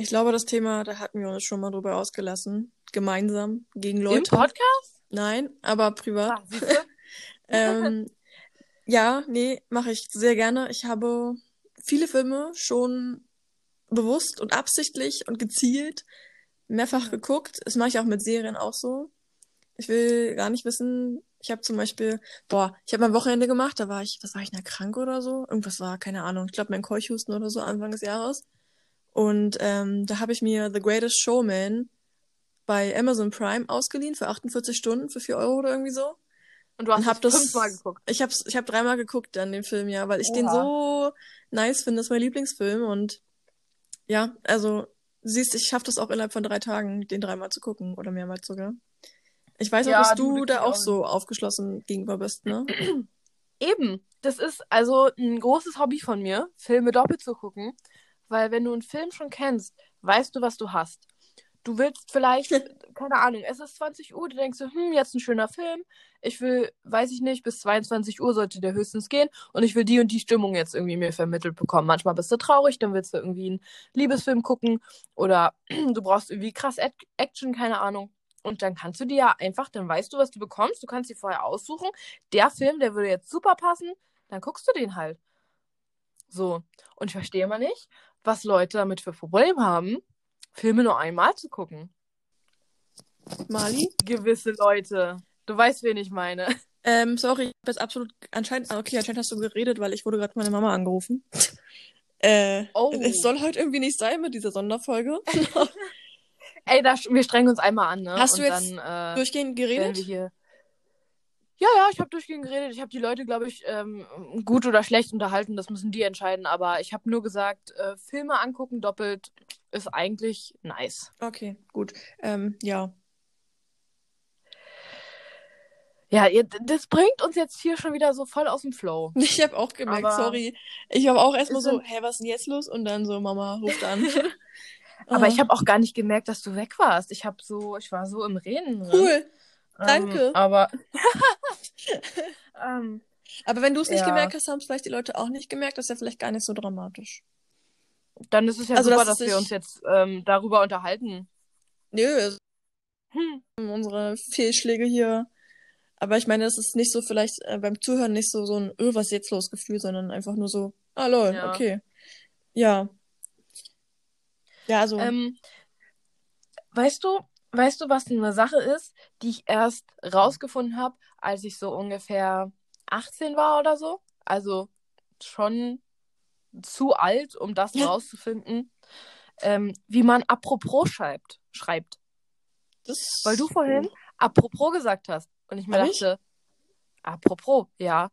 Ich glaube, das Thema, da hatten wir uns schon mal drüber ausgelassen. Gemeinsam, gegen Leute. Im Podcast? Nein, aber privat. Ah, ähm, ja, nee, mache ich sehr gerne. Ich habe viele Filme schon bewusst und absichtlich und gezielt mehrfach geguckt. Das mache ich auch mit Serien auch so. Ich will gar nicht wissen, ich habe zum Beispiel, boah, ich habe mein Wochenende gemacht, da war ich, was war ich, da krank oder so? Irgendwas war, keine Ahnung, ich glaube mein Keuchhusten oder so Anfang des Jahres. Und ähm, da habe ich mir The Greatest Showman bei Amazon Prime ausgeliehen für 48 Stunden für 4 Euro oder irgendwie so. Und du hast hab das fünfmal geguckt. Ich habe ich hab dreimal geguckt dann den Film, ja, weil ich Oha. den so nice finde. Das ist mein Lieblingsfilm und ja, also siehst, ich schaffe das auch innerhalb von drei Tagen, den dreimal zu gucken oder mehrmals sogar. Ich weiß auch, ja, dass du, du da auch so aufgeschlossen gegenüber bist, ne? Eben. Das ist also ein großes Hobby von mir, Filme doppelt zu gucken. Weil wenn du einen Film schon kennst, weißt du, was du hast. Du willst vielleicht, keine Ahnung, es ist 20 Uhr, du denkst so, hm, jetzt ein schöner Film. Ich will, weiß ich nicht, bis 22 Uhr sollte der höchstens gehen und ich will die und die Stimmung jetzt irgendwie mir vermittelt bekommen. Manchmal bist du traurig, dann willst du irgendwie einen Liebesfilm gucken oder du brauchst irgendwie krass Action, keine Ahnung. Und dann kannst du dir ja einfach, dann weißt du, was du bekommst. Du kannst dir vorher aussuchen. Der Film, der würde jetzt super passen. Dann guckst du den halt. So. Und ich verstehe mal nicht, was Leute damit für Probleme haben, Filme nur einmal zu gucken. Mali? Gewisse Leute. Du weißt, wen ich meine. Ähm, sorry, ich habe jetzt absolut anscheinend, okay, anscheinend hast du geredet, weil ich wurde gerade meine Mama angerufen. äh, oh. es soll heute irgendwie nicht sein mit dieser Sonderfolge. Ey, da, wir strengen uns einmal an, ne? Hast Und du jetzt dann, äh, durchgehend geredet? Ja, ja, ich habe durchgehend geredet. Ich habe die Leute, glaube ich, ähm, gut oder schlecht unterhalten. Das müssen die entscheiden. Aber ich habe nur gesagt, äh, Filme angucken doppelt ist eigentlich nice. Okay, gut. Ähm, ja. Ja, ihr, das bringt uns jetzt hier schon wieder so voll aus dem Flow. Ich habe auch gemerkt, aber sorry. Ich habe auch erstmal so, hä, was ist denn jetzt los? Und dann so, Mama ruft an. Aber ich habe auch gar nicht gemerkt, dass du weg warst. Ich habe so, ich war so im Reden. Cool. Ähm, Danke. Aber. ähm, aber wenn du es nicht ja. gemerkt hast, haben es vielleicht die Leute auch nicht gemerkt. Das ist ja vielleicht gar nicht so dramatisch. Dann ist es ja also, super, dass, dass wir uns jetzt ähm, darüber unterhalten. Nö. Hm. Unsere Fehlschläge hier. Aber ich meine, es ist nicht so vielleicht äh, beim Zuhören nicht so so ein, öh, was jetzt los Gefühl, sondern einfach nur so, ah lol, ja. okay. Ja. Ja, also. Ähm, weißt du, weißt du, was eine Sache ist, die ich erst rausgefunden habe, als ich so ungefähr 18 war oder so? Also schon zu alt, um das rauszufinden, ähm, wie man apropos schreibt. schreibt. Das Weil du vorhin apropos gesagt hast. Und ich mir Hab dachte, ich? apropos, ja.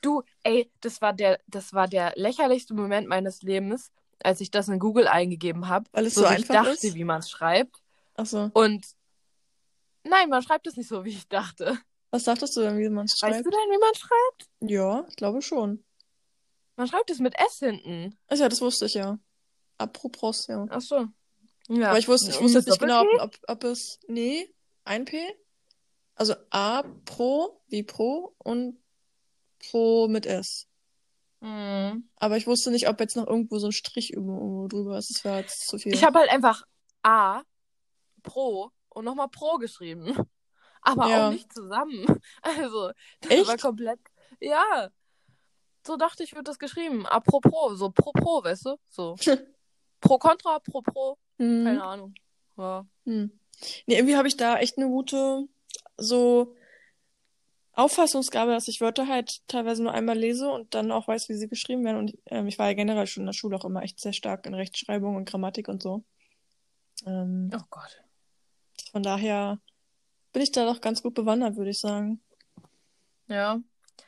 Du, ey, das war der, das war der lächerlichste Moment meines Lebens, als ich das in Google eingegeben habe. Weil es so, so einfach ich dachte, ist? wie man es schreibt. Ach so. Und nein, man schreibt es nicht so, wie ich dachte. Was dachtest du denn, wie man es schreibt? Weißt du denn, wie man schreibt? Ja, ich glaube schon. Man schreibt es mit S hinten. Ach ja, das wusste ich ja. Apropos, ja. Ach so. Ja. Aber ich wusste, ich wusste jetzt nicht genau, ob, ob, ob es. Nee, ein P. Also A pro wie Pro und Pro mit S. Mhm. Aber ich wusste nicht, ob jetzt noch irgendwo so ein Strich irgendwo drüber ist. Das wäre jetzt zu viel. Ich habe halt einfach A, Pro und nochmal Pro geschrieben. Aber ja. auch nicht zusammen. Also, das Echt? war komplett. Ja. so dachte ich, wird das geschrieben. Apropos, so pro pro, weißt du? So. pro contra, pro pro. Hm. Keine Ahnung. Ja. Hm. Nee, irgendwie habe ich da echt eine gute so Auffassungsgabe, dass ich Wörter halt teilweise nur einmal lese und dann auch weiß, wie sie geschrieben werden. Und ähm, ich war ja generell schon in der Schule auch immer echt sehr stark in Rechtschreibung und Grammatik und so. Ähm, Oh Gott. Von daher bin ich da doch ganz gut bewandert, würde ich sagen. Ja.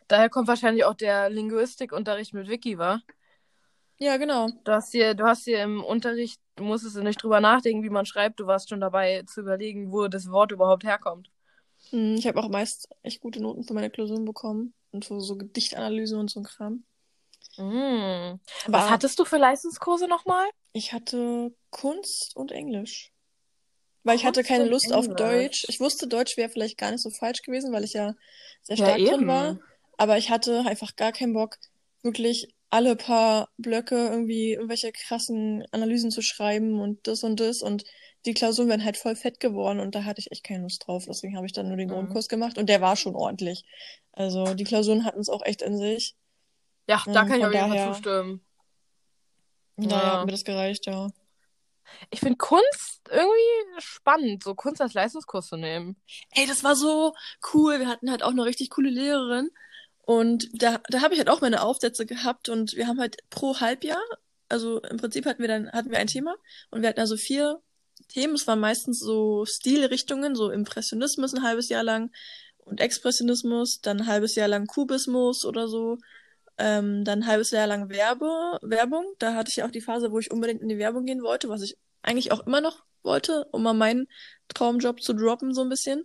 Daher kommt wahrscheinlich auch der Linguistikunterricht mit Vicky, wa? Ja, genau. Du hast hier, du hast hier im Unterricht, du musstest ja nicht drüber nachdenken, wie man schreibt. Du warst schon dabei zu überlegen, wo das Wort überhaupt herkommt. Hm, Ich habe auch meist echt gute Noten für meine Klausuren bekommen und für so Gedichtanalyse und so ein Kram. Mm. Was hattest du für Leistungskurse nochmal? ich hatte Kunst und Englisch. Weil ich hatte keine und Lust auf Englisch. Deutsch. Ich wusste, Deutsch wäre vielleicht gar nicht so falsch gewesen, weil ich ja sehr Ja, stark drin eben. war. Aber ich hatte einfach gar keinen Bock, wirklich alle paar Blöcke irgendwie irgendwelche krassen Analysen zu schreiben und das und das. Und die Klausuren wären halt voll fett geworden und da hatte ich echt keine Lust drauf. Deswegen habe ich dann nur den Mhm. Grundkurs gemacht und der war schon ordentlich. Also die Klausuren hatten es auch echt in sich. Ja, da Mm, kann ich auf Fall daher- zustimmen. Daher Ja. hat mir das gereicht, ja. Ich finde Kunst irgendwie spannend, so Kunst als Leistungskurs zu nehmen. Ey, das war so cool. Wir hatten halt auch eine richtig coole Lehrerin. Und da, da habe ich halt auch meine Aufsätze gehabt und wir haben halt pro Halbjahr, also im Prinzip hatten wir dann, hatten wir ein Thema und wir hatten also vier Themen. Es waren meistens so Stilrichtungen, so Impressionismus ein halbes Jahr lang und Expressionismus, dann ein halbes Jahr lang Kubismus oder so. Ähm, dann ein halbes Jahr lang Werbe, Werbung. Da hatte ich ja auch die Phase, wo ich unbedingt in die Werbung gehen wollte, was ich eigentlich auch immer noch wollte, um mal meinen Traumjob zu droppen, so ein bisschen.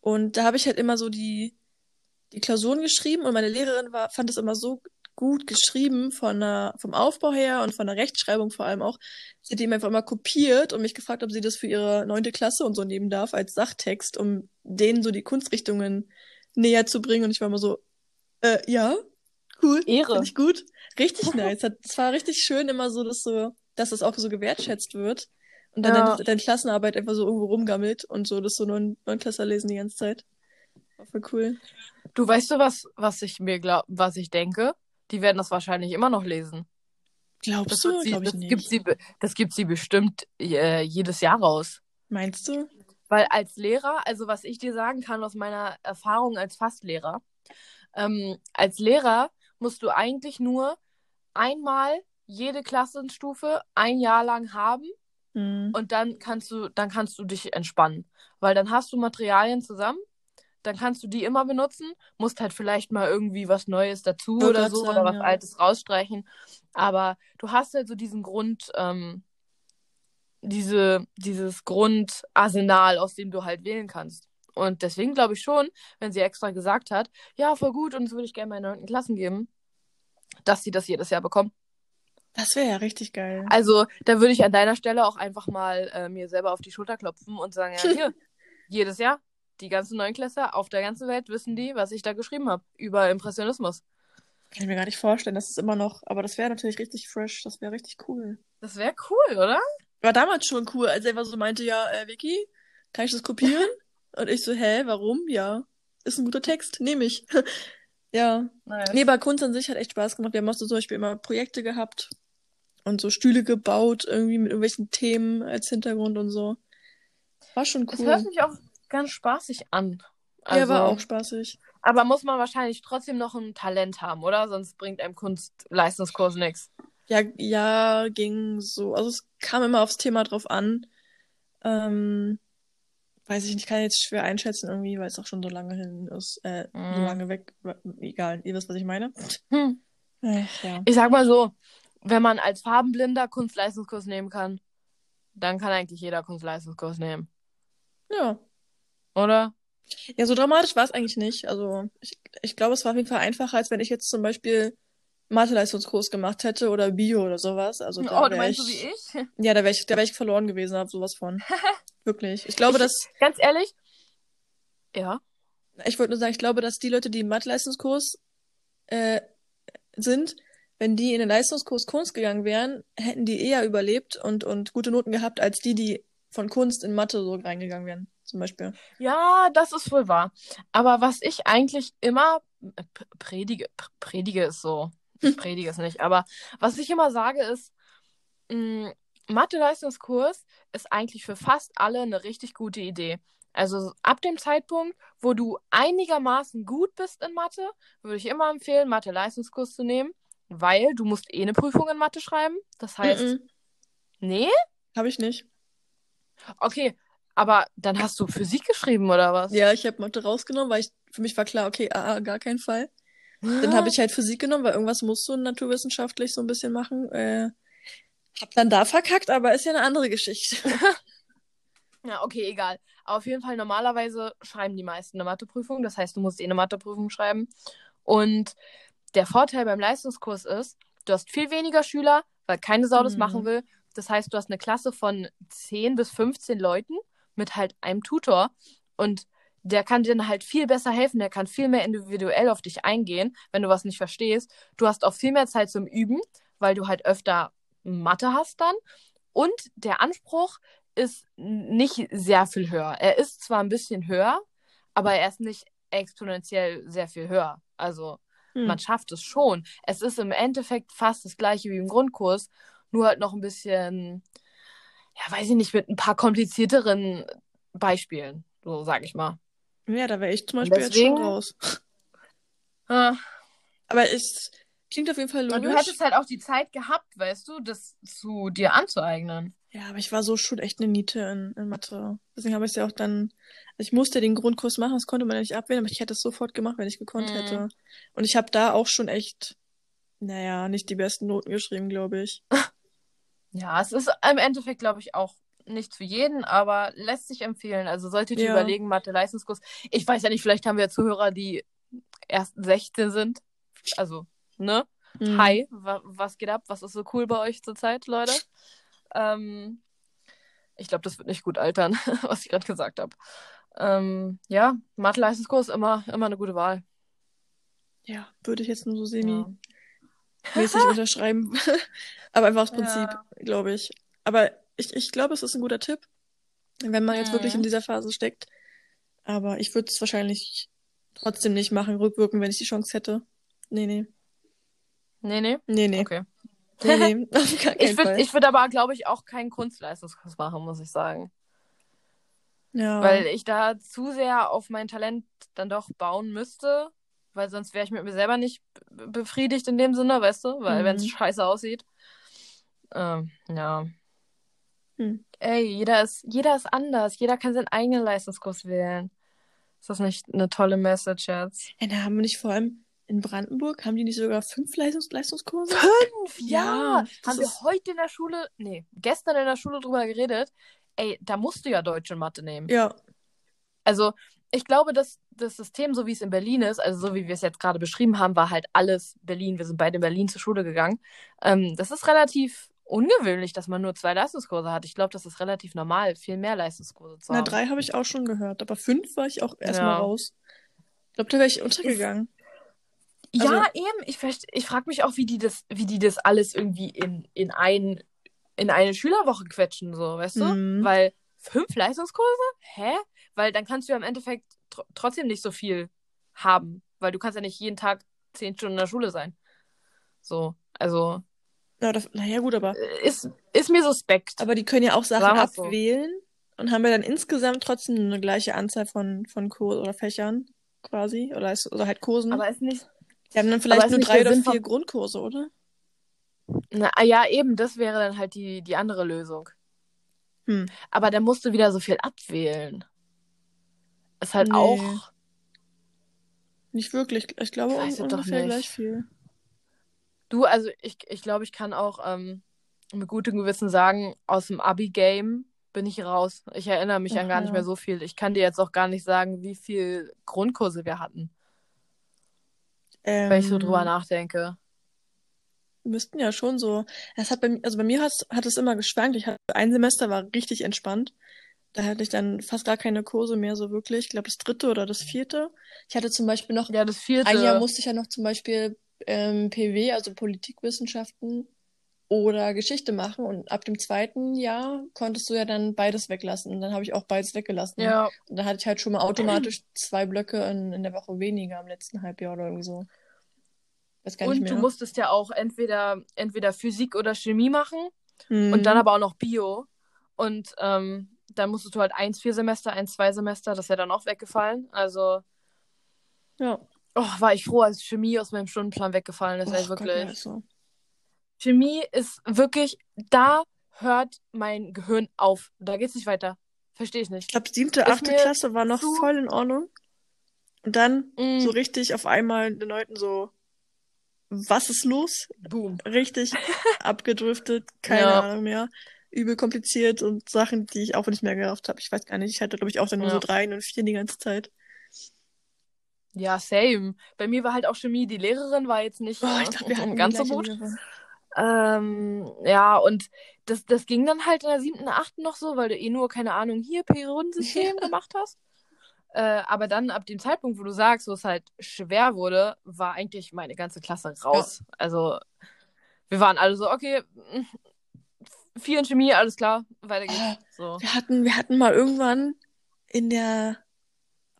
Und da habe ich halt immer so die, die Klausuren geschrieben und meine Lehrerin war, fand es immer so gut geschrieben von der, vom Aufbau her und von der Rechtschreibung vor allem auch. Sie hat ihm einfach immer kopiert und mich gefragt, ob sie das für ihre neunte Klasse und so nehmen darf als Sachtext, um denen so die Kunstrichtungen näher zu bringen. Und ich war immer so, äh, ja, cool, Ehre. finde ich gut. Richtig nice. Es war richtig schön immer so, dass so, dass das auch so gewertschätzt wird. Und dann Ja. deine, deine Klassenarbeit einfach so irgendwo rumgammelt und so, dass so neun, Neunklässler lesen die ganze Zeit. War voll cool. Du weißt du was, was ich mir glaub, was ich denke? Die werden das wahrscheinlich immer noch lesen. Glaubst Das, du? sie, Glaube ich das nicht. gibt sie, das gibt sie bestimmt äh, jedes Jahr raus. Meinst du? Weil als Lehrer, also was ich dir sagen kann aus meiner Erfahrung als Fastlehrer, ähm, als Lehrer musst du eigentlich nur einmal jede Klassenstufe ein Jahr lang haben Hm. und dann kannst du, dann kannst du dich entspannen. Weil dann hast du Materialien zusammen, dann kannst du die immer benutzen, musst halt vielleicht mal irgendwie was Neues dazu oder grad so oder was ja. Altes rausstreichen. Aber du hast halt so diesen Grund, ähm, diese, dieses Grundarsenal, aus dem du halt wählen kannst. Und deswegen glaube ich schon, wenn sie extra gesagt hat, ja, voll gut, und das würde ich gerne meinen neunten Klassen geben, dass sie das jedes Jahr bekommen. Das wäre ja richtig geil. Also, da würde ich an deiner Stelle auch einfach mal äh, mir selber auf die Schulter klopfen und sagen, ja, hier, jedes Jahr, die ganzen Neunklässler auf der ganzen Welt wissen die, was ich da geschrieben habe über Impressionismus. Kann ich mir gar nicht vorstellen, das ist immer noch, aber das wäre natürlich richtig fresh, das wäre richtig cool. Das wäre cool, oder? War damals schon cool, als er einfach so meinte, ja, äh, Vicky, kann ich das kopieren? Und ich so, hä, warum? Ja, ist ein guter Text, nehme ich. ja. Nice. Nee, aber Kunst an sich hat echt Spaß gemacht. Wir haben auch so zum Beispiel immer Projekte gehabt und so Stühle gebaut, irgendwie mit irgendwelchen Themen als Hintergrund und so. War schon cool. hört sich auch ganz spaßig an. Also, Ja, war auch spaßig. Aber muss man wahrscheinlich trotzdem noch ein Talent haben, oder? Sonst bringt einem Kunstleistungskurs nichts. Ja, ja, ging so. Also es kam immer aufs Thema drauf an. Ähm, weiß ich nicht, kann jetzt schwer einschätzen irgendwie, weil es auch schon so lange hin ist, äh, so Mhm. lange weg. Egal, ihr wisst, was ich meine. Hm. Ach, ja. Ich sag mal so, wenn man als Farbenblinder Kunstleistungskurs nehmen kann, dann kann eigentlich jeder Kunstleistungskurs nehmen. Ja. Oder? Ja, so dramatisch war es eigentlich nicht. Also ich, ich glaube, es war auf jeden Fall einfacher, als wenn ich jetzt zum Beispiel Mathe-Leistungskurs gemacht hätte oder Bio oder sowas. Also da oh, du meinst ich, so wie ich? Ja, da wäre ich, da wär ich verloren gewesen, hab sowas von. Wirklich. Ich glaube, dass, Ganz ehrlich? Ja. ich wollte nur sagen, ich glaube, dass die Leute, die im Mathe-Leistungskurs äh, sind, wenn die in den Leistungskurs Kunst gegangen wären, hätten die eher überlebt und, und gute Noten gehabt, als die, die von Kunst in Mathe so reingegangen wären, zum Beispiel. Ja, das ist wohl wahr. Aber was ich eigentlich immer äh, predige, predige ist so ich predige es nicht. Aber was ich immer sage ist, mm, Mathe-Leistungskurs ist eigentlich für fast alle eine richtig gute Idee. Also ab dem Zeitpunkt, wo du einigermaßen gut bist in Mathe, würde ich immer empfehlen, Mathe-Leistungskurs zu nehmen, weil du musst eh eine Prüfung in Mathe schreiben. Das heißt, Mhm. nee? Habe ich nicht. Okay, aber dann hast du Physik geschrieben oder was? Ja, ich habe Mathe rausgenommen, weil ich für mich war klar, okay, ah, gar keinen Fall. Dann habe ich halt Physik genommen, weil irgendwas musst du naturwissenschaftlich so ein bisschen machen. Äh, hab dann da verkackt, aber ist ja eine andere Geschichte. Ja, okay, egal. Auf jeden Fall, normalerweise schreiben die meisten eine Matheprüfung. Das heißt, du musst eh eine Matheprüfung schreiben. Und der Vorteil beim Leistungskurs ist, du hast viel weniger Schüler, weil keine Sau das Mhm. machen will. Das heißt, du hast eine Klasse von 10 bis 15 Leuten mit halt einem Tutor. Und der kann dir dann halt viel besser helfen. Der kann viel mehr individuell auf dich eingehen, wenn du was nicht verstehst. Du hast auch viel mehr Zeit zum Üben, weil du halt öfter Mathe hast dann. Und der Anspruch ist nicht sehr viel höher. Er ist zwar ein bisschen höher, aber er ist nicht exponentiell sehr viel höher. Also Hm. man schafft es schon. Es ist im Endeffekt fast das gleiche wie im Grundkurs, nur halt noch ein bisschen, ja, weiß ich nicht, mit ein paar komplizierteren Beispielen, so sag ich mal. Ja, da wäre ich zum Und Beispiel jetzt schon deswegen- raus. Ah, Aber es klingt auf jeden Fall Und logisch. du hättest halt auch die Zeit gehabt, weißt du, das zu dir anzueignen. Ja, aber ich war so schon echt eine Niete in, in Mathe. Deswegen habe ich es ja auch dann. Also ich musste den Grundkurs machen, das konnte man ja nicht abwählen, aber ich hätte es sofort gemacht, wenn ich gekonnt Mhm. hätte. Und ich habe da auch schon echt, naja, nicht die besten Noten geschrieben, glaube ich. Ja, es ist im Endeffekt, glaube ich, auch nichts für jeden, aber lässt sich empfehlen. Also solltet ihr Ja. überlegen, Mathe-Leistungskurs. Ich weiß ja nicht, vielleicht haben wir Zuhörer, die erst 16 sind. Also, ne? Mhm. Hi, wa was geht ab? Was ist so cool bei euch zurzeit, Leute? Ähm, ich glaube, das wird nicht gut altern, was ich gerade gesagt habe. Ähm, ja, Mathe-Leistungskurs immer, immer eine gute Wahl. Ja, würde ich jetzt nur so semi-mäßig Ja. unterschreiben. aber einfach aus Prinzip, Ja. glaube ich. Aber ich, ich glaube, es ist ein guter Tipp, wenn man jetzt wirklich Mhm. in dieser Phase steckt. Aber ich würde es wahrscheinlich trotzdem nicht machen, rückwirken, wenn ich die Chance hätte. Nee, nee. Nee, nee. Nee, nee. Okay. Nee, nee. Auf gar keinen Ich würde würd aber, glaube ich, auch keinen Kunstleistungskurs machen, muss ich sagen. Ja. Weil ich da zu sehr auf mein Talent dann doch bauen müsste. Weil sonst wäre ich mit mir selber nicht befriedigt in dem Sinne, weißt du? Weil Mhm. wenn es scheiße aussieht. Ähm, ja. Hm. Ey, jeder ist, jeder ist anders. Jeder kann seinen eigenen Leistungskurs wählen. Ist das nicht eine tolle Message jetzt? Ja, da haben wir nicht vor allem in Brandenburg, haben die nicht sogar fünf Leistungs Leistungskurse? Fünf, Ja, das Haben wir heute in der Schule, nee, gestern in der Schule drüber geredet. Ey, da musst du ja Deutsch und Mathe nehmen. Ja. Also, ich glaube, dass das System, so wie es in Berlin ist, also so wie wir es jetzt gerade beschrieben haben, war halt alles Berlin. Wir sind beide in Berlin zur Schule gegangen. Ähm, das ist relativ ungewöhnlich, dass man nur zwei Leistungskurse hat. Ich glaube, das ist relativ normal, viel mehr Leistungskurse zu Na, haben. drei habe ich auch schon gehört, aber fünf war ich auch erstmal Ja. raus. Ich glaube, da wäre ich untergegangen. Ja, Also- eben. Ich, ich frage mich auch, wie die das, wie die das alles irgendwie in, in, ein, in eine Schülerwoche quetschen, so, weißt du? Mhm. Weil fünf Leistungskurse? Hä? Weil dann kannst du ja im Endeffekt tr trotzdem nicht so viel haben. Weil du kannst ja nicht jeden Tag zehn Stunden in der Schule sein. So, also, Ja, das, naja, gut, aber, äh, ist, ist mir suspekt. aber die können ja auch Sachen so. abwählen und haben ja dann insgesamt trotzdem eine gleiche Anzahl von, von Kursen oder Fächern quasi. Oder, ist, oder halt Kursen. Aber ist nicht. die haben dann vielleicht nur drei der oder vier von- Grundkurse, oder? Na, ah ja, eben, das wäre dann halt die, die andere Lösung. Hm. Aber dann musst du wieder so viel abwählen. Ist halt Nee. auch. Nicht wirklich. Ich glaube Ich doch ungefähr nicht. gleich viel. Du, also ich, ich glaube, ich kann auch ähm, mit gutem Gewissen sagen, aus dem Abi-Game bin ich raus. Ich erinnere mich an Ach gar nicht mehr so viel. Ich kann dir jetzt auch gar nicht sagen, wie viel Grundkurse wir hatten, Ähm, wenn ich so drüber nachdenke. müssten ja schon so. Es hat bei mir, also bei mir hat, hat es immer geschwankt. Ich hatte ein Semester war richtig entspannt. Da hatte ich dann fast gar keine Kurse mehr so wirklich. Ich glaube das dritte oder das vierte. Ich hatte zum Beispiel noch Ja, das vierte. ein Jahr musste ich ja noch zum Beispiel ähm, PW, also Politikwissenschaften oder Geschichte machen und ab dem zweiten Jahr konntest du ja dann beides weglassen. Und dann habe ich auch beides weggelassen. Ja, Und dann hatte ich halt schon mal automatisch zwei Blöcke in, in der Woche weniger im letzten Halbjahr oder irgendwie so. und du musstest ja auch entweder, entweder Physik oder Chemie machen mhm. und dann aber auch noch Bio. Und ähm, dann musstest du halt eins, vier Semester, eins, zwei Semester, das ja dann auch weggefallen. Also. Ja. Oh, war ich froh, als Chemie aus meinem Stundenplan weggefallen ist, ey, wirklich. Gott, also. Chemie ist wirklich, da hört mein Gehirn auf. Da geht's nicht weiter. Verstehe ich nicht. Ich glaube, siebte, achte Klasse war noch voll in Ordnung. Und dann mm. so richtig auf einmal den Leuten so, was ist los? Boom. Richtig abgedriftet, keine ja. Ahnung mehr. Übel kompliziert und Sachen, die ich auch nicht mehr gerafft habe. Ich weiß gar nicht. Ich hatte, glaube ich, auch dann nur ja. so drei und vier die ganze Zeit. Ja, same. Bei mir war halt auch Chemie. Die Lehrerin war jetzt nicht oh, ich dachte, wir hatten ganz so gut. Ähm, ja, und das, das ging dann halt in der siebten, achten noch so, weil du eh nur, keine Ahnung, hier Periodensystem gemacht hast. Äh, aber dann ab dem Zeitpunkt, wo du sagst, wo es halt schwer wurde, war eigentlich meine ganze Klasse raus. Ja. Also wir waren alle so, okay, vier in Chemie, alles klar, weiter geht's. Äh, so. Wir hatten, wir hatten mal irgendwann in der,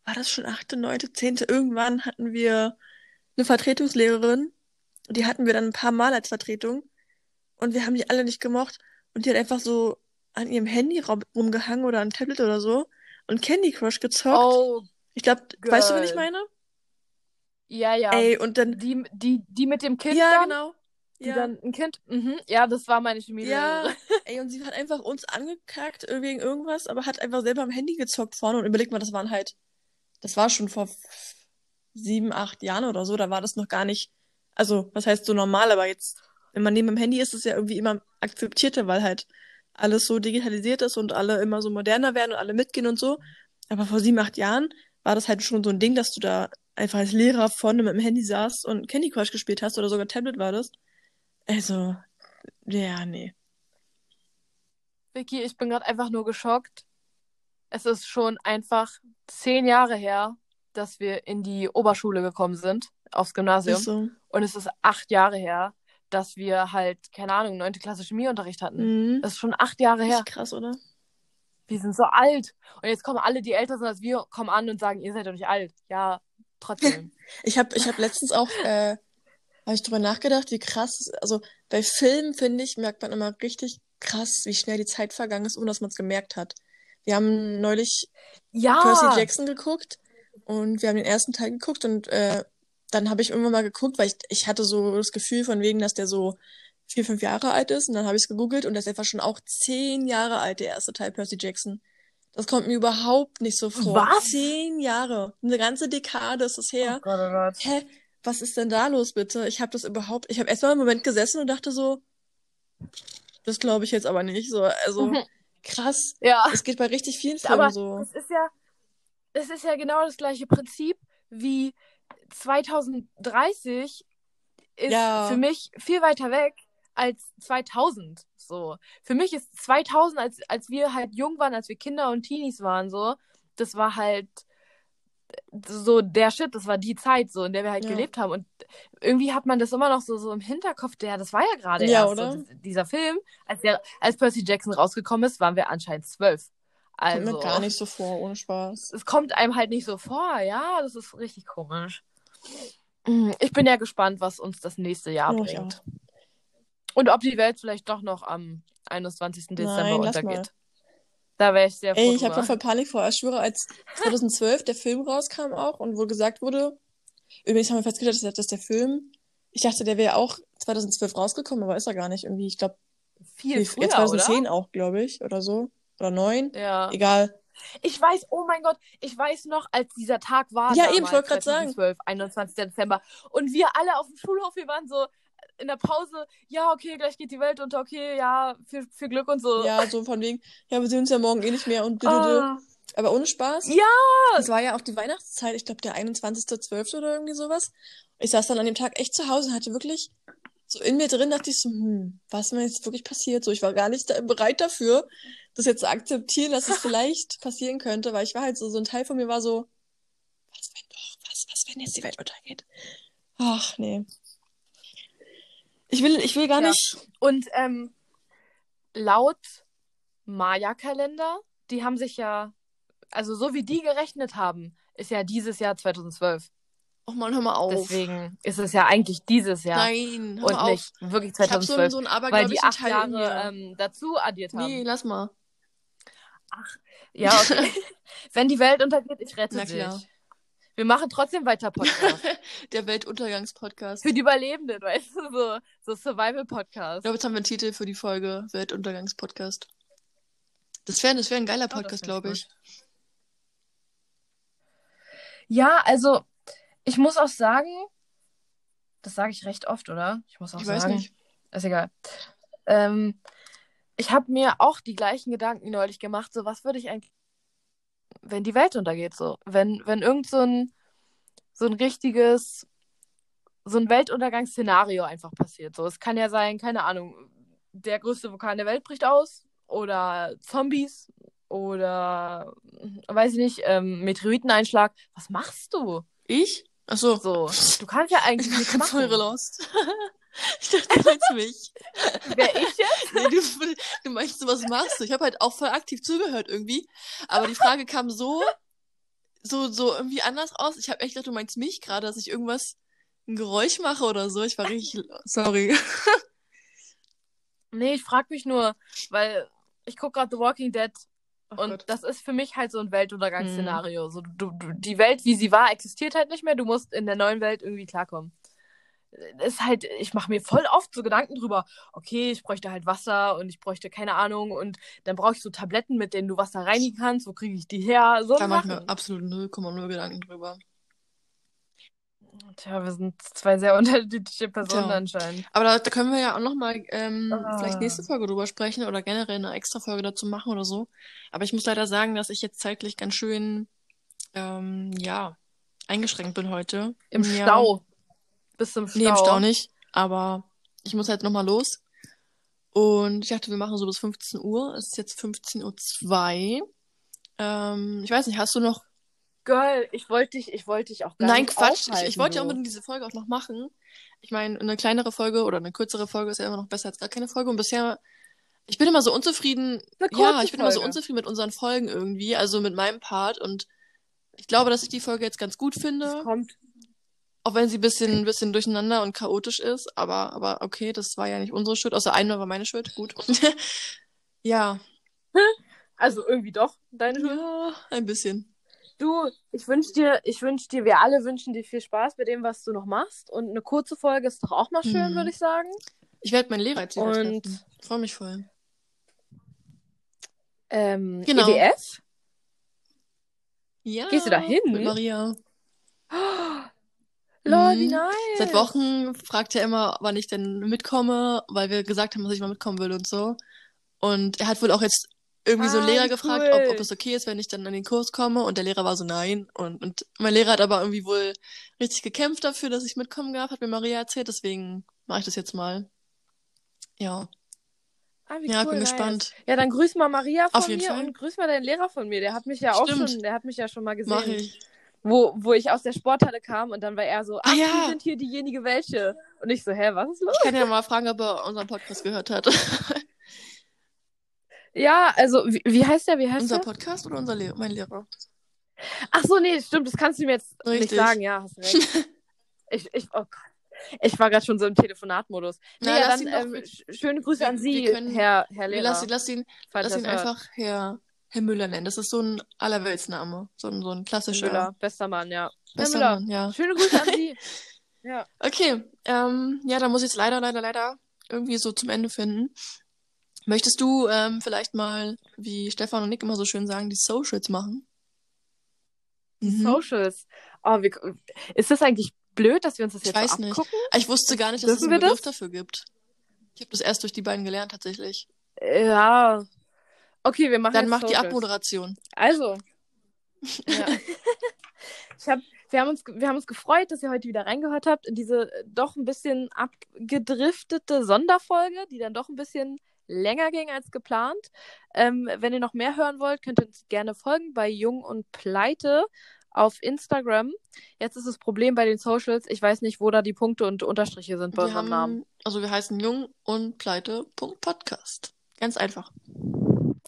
war das schon achte, neunte, zehnte, irgendwann hatten wir eine Vertretungslehrerin. Die hatten wir dann ein paar Mal als Vertretung. Und wir haben die alle nicht gemocht. Und die hat einfach so an ihrem Handy rumgehangen oder an Tablet oder so und Candy Crush gezockt. Oh, ich glaube, weißt du, was ich meine? Ja, ja. Ey, und dann. Die, die, die mit dem Kind. Ja, dann, genau. Die ja. dann ein Kind. Mhm. Ja, das war meine Chemie. Ja. Ey, und sie hat einfach uns angekackt wegen irgendwas, aber hat einfach selber am Handy gezockt vorne und überlegt mal, das waren halt. Das war schon vor sieben, acht Jahren oder so, da war das noch gar nicht. Also, was heißt so normal, aber jetzt, wenn man neben dem Handy ist, ist es ja irgendwie immer akzeptierter, weil halt alles so digitalisiert ist und alle immer so moderner werden und alle mitgehen und so. Aber vor sieben, acht Jahren war das halt schon so ein Ding, dass du da einfach als Lehrer vorne mit dem Handy saßt und Candy Crush gespielt hast oder sogar Tablet war das. Also, ja, nee. Vicky, ich bin gerade einfach nur geschockt. Es ist schon einfach zehn Jahre her, dass wir in die Oberschule gekommen sind, aufs Gymnasium. So. Und es ist acht Jahre her, dass wir halt, keine Ahnung, neunte Klasse Chemieunterricht hatten. Mhm. Das ist schon acht Jahre her. krass, oder? Wir sind so alt. Und jetzt kommen alle, die älter sind als wir, kommen an und sagen, ihr seid doch nicht alt. Ja, trotzdem. ich habe ich hab letztens auch, äh, habe ich drüber nachgedacht, wie krass, also bei Filmen, finde ich, merkt man immer richtig krass, wie schnell die Zeit vergangen ist, ohne dass man es gemerkt hat. Wir haben neulich ja. Percy Jackson geguckt und wir haben den ersten Teil geguckt und äh, dann habe ich irgendwann mal geguckt, weil ich, ich hatte so das Gefühl von wegen, dass der so vier, fünf Jahre alt ist. Und dann habe ich es gegoogelt und der ist einfach schon auch zehn Jahre alt, der erste Teil Percy Jackson. Das kommt mir überhaupt nicht so vor. Was? Zehn Jahre. Eine ganze Dekade ist es her. Oh Gott, oh Gott. Hä? Was ist denn da los, bitte? Ich habe das überhaupt. Ich habe erstmal einen Moment gesessen und dachte so, das glaube ich jetzt aber nicht. So, also. krass. Ja. Es geht bei richtig vielen Filmen aber so. Es ist ja, es ist ja genau das gleiche Prinzip wie 2030 ist ja. für mich viel weiter weg als 2000. So. Für mich ist 2000, als, als wir halt jung waren, als wir Kinder und Teenies waren, so, das war halt so der Shit, das war die Zeit, so, in der wir halt ja. gelebt haben. Und irgendwie hat man das immer noch so, so im Hinterkopf, der, das war ja gerade ja, erst oder? So, dieser Film. Als, der, als Percy Jackson rausgekommen ist, waren wir anscheinend zwölf. Also, kommt mir gar nicht so vor, ohne Spaß. Es kommt einem halt nicht so vor, ja, das ist richtig komisch. Mm, ich bin ja gespannt, was uns das nächste Jahr oh, bringt. Und ob die Welt vielleicht doch noch am 21. Dezember Nein, untergeht. Da wäre ich sehr froh. Ey, ich habe noch voll Panik vor. Ich schwöre, als 2012 der Film rauskam auch und wo gesagt wurde, übrigens haben wir festgestellt, dass der Film, ich dachte, der wäre auch 2012 rausgekommen, aber ist er gar nicht. Irgendwie, ich glaube, viel früher, ja, 2010 oder? auch, glaube ich, oder so. Oder 9. Ja. Egal. Ich weiß, oh mein Gott, ich weiß noch, als dieser Tag war. Ja, eben, ich wollte gerade sagen. 12, 21. Dezember. Und wir alle auf dem Schulhof, wir waren so in der Pause, ja, okay, gleich geht die Welt unter, okay, ja, viel, viel Glück und so. Ja, so von wegen, ja, wir sehen uns ja morgen eh nicht mehr und ah. Aber ohne Spaß. Ja! Es war ja auch die Weihnachtszeit, ich glaube der 21.12. oder irgendwie sowas. Ich saß dann an dem Tag echt zu Hause und hatte wirklich so in mir drin dachte ich so, hm, was ist mir jetzt wirklich passiert? So, ich war gar nicht da, bereit dafür, das jetzt zu akzeptieren, dass es vielleicht passieren könnte, weil ich war halt so, so ein Teil von mir war so, was wenn doch, was, was wenn jetzt die Welt untergeht? Ach, nee. Ich will, ich will gar ja. nicht. Und ähm, laut Maya-Kalender, die haben sich ja, also so wie die gerechnet haben, ist ja dieses Jahr 2012. Och man, hör mal auf. Deswegen ist es ja eigentlich dieses Jahr. Nein, hör und mal nicht auf. wirklich Ich hab 2012. so, so einen weil die acht Teil Jahre ähm, dazu addiert haben. Nee, lass mal. Ja, okay. Wenn die Welt untergeht, ich rette Na dich. klar. Wir machen trotzdem weiter Podcast. Der Weltuntergangspodcast. Für Ich die Überlebenden, weißt du, so, so Survival-Podcast. glaube, jetzt haben wir einen Titel für die Folge Weltuntergangspodcast. Das wäre das wär ein geiler das Podcast, ich glaube ich. Ja, also, ich muss auch sagen, das sage ich recht oft, oder? Ich muss auch Ich sagen. weiß nicht. Ist egal. Ähm, ich habe mir auch die gleichen Gedanken neulich gemacht, so was würde ich eigentlich, wenn die Welt untergeht, so. Wenn, wenn irgend so ein, so ein richtiges, so ein Weltuntergangsszenario einfach passiert. So, es kann ja sein, keine Ahnung, der größte Vulkan der Welt bricht aus oder Zombies oder weiß ich nicht, ähm, Meteoriteneinschlag. Was machst du? Ich? Achso. So, du kannst ja eigentlich Ich nichts bin voll machen. lost. ich dachte, du meinst mich. Wer ich jetzt? Nee, du, du meinst, was machst du? Ich habe halt auch voll aktiv zugehört irgendwie. Aber die Frage kam so, so, so irgendwie anders aus. Ich habe echt gedacht, du meinst mich gerade, dass ich irgendwas, ein Geräusch mache oder so. Ich war richtig, sorry. Nee, ich frag mich nur, weil ich guck gerade The Walking Dead Oh und Gott. das ist für mich halt so ein Weltuntergangsszenario. So, du, du, die Welt, wie sie war, existiert halt nicht mehr. Du musst in der neuen Welt irgendwie klarkommen. Ist halt, ich mache mir voll oft so Gedanken drüber. Okay, ich bräuchte halt Wasser und ich bräuchte keine Ahnung und dann brauche ich so Tabletten, mit denen du Wasser reinigen kannst. Wo kriege ich die her? So Da mache ich mir absolut 0,0 Gedanken drüber. Tja, wir sind zwei sehr unterschiedliche Personen Tja. anscheinend. Aber da, da können wir ja auch nochmal ähm, Ah. vielleicht nächste Folge drüber sprechen oder generell eine extra Folge dazu machen oder so. Aber ich muss leider sagen, dass ich jetzt zeitlich ganz schön, ähm, ja, eingeschränkt bin heute. Im. Stau. Bis zum Stau. Nee, im Stau nicht. Aber ich muss halt nochmal los. Und ich dachte, wir machen so bis 15 Uhr. Es ist jetzt 15.02 Uhr. Ähm, ich weiß nicht, hast du noch. Girl, ich wollte dich, ich wollte dich auch gar Nein, nicht Quatsch. Ich, ich wollte ja unbedingt diese Folge auch noch machen. Ich meine, eine kleinere Folge oder eine kürzere Folge ist ja immer noch besser als gar keine Folge. Und bisher, ich bin immer so unzufrieden. Ja, ich bin immer so Folge. unzufrieden mit unseren Folgen irgendwie. Also mit meinem Part. Und ich glaube, dass ich die Folge jetzt ganz gut Es finde. kommt. Auch wenn sie ein bisschen, ein bisschen durcheinander und chaotisch ist, aber, aber okay, das war ja nicht unsere Schuld, außer eine war meine Schuld, gut. ja. Also irgendwie doch, deine Schuld. Ja, ein bisschen. Du, ich wünsche dir, ich wünsche dir, wir alle wünschen dir viel Spaß bei dem, was du noch machst. Und eine kurze Folge ist doch auch mal schön, Mhm. würde ich sagen. Ich werde meinen Lehrer jetzt Und-. Freue mich voll. Ähm, Genau. EWF? Ja. Gehst du da hin? Maria. Lol, wie Mhm. nice. Seit Wochen fragt er immer, wann ich denn mitkomme, weil wir gesagt haben, dass ich mal mitkommen will und so. Und er hat wohl auch jetzt irgendwie so einen Ah, Lehrer wie gefragt, cool. ob, ob es okay ist, wenn ich dann an den Kurs komme. Und der Lehrer war so, nein. Und, und mein Lehrer hat aber irgendwie wohl richtig gekämpft dafür, dass ich mitkommen darf, hat mir Maria erzählt. Deswegen mache ich das jetzt mal. Ja, Ah, wie ja, cool, bin nice. gespannt. Ja, dann grüß mal Maria von mir Fall. und grüß mal deinen Lehrer von mir. Der hat mich ja auch Stimmt. schon, der hat mich ja schon mal gesehen. Mache ich. Wo, wo ich aus der Sporthalle kam und dann war er so, ach, ja. Sie sind hier diejenige welche. Und ich so, hä, was ist los? Ich kann ja mal fragen, ob er unseren Podcast gehört hat. Ja, also, wie, wie heißt der, wie heißt Unser der? Podcast oder unser Lehrer? Mein Lehrer. Ach so, nee, stimmt, das kannst du mir jetzt nicht Richtig. sagen, ja, hast recht. ich, ich, oh Gott. Ich war gerade schon so im Telefonatmodus. Nee, ja, dann ähm, schöne Grüße wir- an Sie, können- Herr, Herr Lehrer. lass, ihn- lass ihn, lass ihn einfach Herr, Herr Müller nennen. Das ist so ein Allerweltsname. So ein, so ein klassischer. Müller, bester Mann, ja. Herr Bester Müller, Mann, ja. schöne Grüße an Sie. ja. Okay, ähm, ja, dann muss ich jetzt leider, leider, leider irgendwie so zum Ende finden. Möchtest du ähm, vielleicht mal, wie Stefan und Nick immer so schön sagen, die Socials machen? Mhm. Socials. Oh, wir, ist das eigentlich blöd, dass wir uns das Ich jetzt weiß so nicht. abgucken? Ich wusste gar nicht, dass es Dürfen einen wir Begriff das? dafür gibt. Ich habe das erst durch die beiden gelernt, tatsächlich. Ja. Okay, wir machen Dann jetzt mach die. Abmoderation. Also. Ja. ich hab, wir, haben uns, wir haben uns gefreut, dass ihr heute wieder reingehört habt in diese äh, doch ein bisschen abgedriftete Sonderfolge, die dann doch ein bisschen länger ging als geplant. Ähm, wenn ihr noch mehr hören wollt, könnt ihr uns gerne folgen bei Jung und Pleite auf Instagram. Jetzt ist das Problem bei den Socials, ich weiß nicht, wo da die Punkte und Unterstriche sind bei Wir unserem haben, Namen. also wir heißen Jung und Pleite. Podcast. Ganz einfach.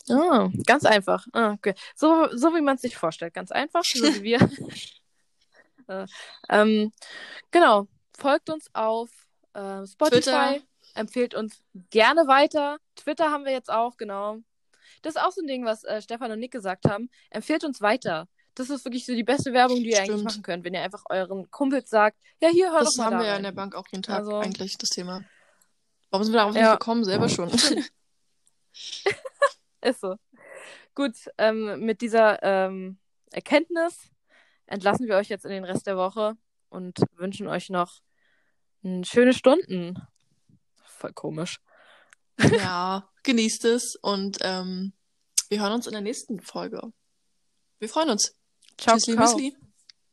Ah, ganz einfach. Ah, okay. So, so wie man es sich vorstellt. Ganz einfach, so wie wir. Äh, ähm, genau. Folgt uns auf äh, Spotify. Twitter. Empfehlt uns gerne weiter. Twitter haben wir jetzt auch, genau. Das ist auch so ein Ding, was äh, Stefan und Nick gesagt haben. Empfehlt uns weiter. Das ist wirklich so die beste Werbung, die ihr Stimmt. eigentlich machen könnt, wenn ihr einfach euren Kumpels sagt, ja, hier, hör das doch mal Das haben wir ja in der Bank auch jeden Tag also, eigentlich, das Thema. Warum sind wir darauf ja. nicht gekommen? Selber schon. ist so. Gut, ähm, mit dieser ähm, Erkenntnis entlassen wir euch jetzt in den Rest der Woche und wünschen euch noch schöne Stunden. Voll komisch. Ja, genießt es und ähm, wir hören uns in der nächsten Folge. Wir freuen uns. Ciao, Tschüssli, ciao.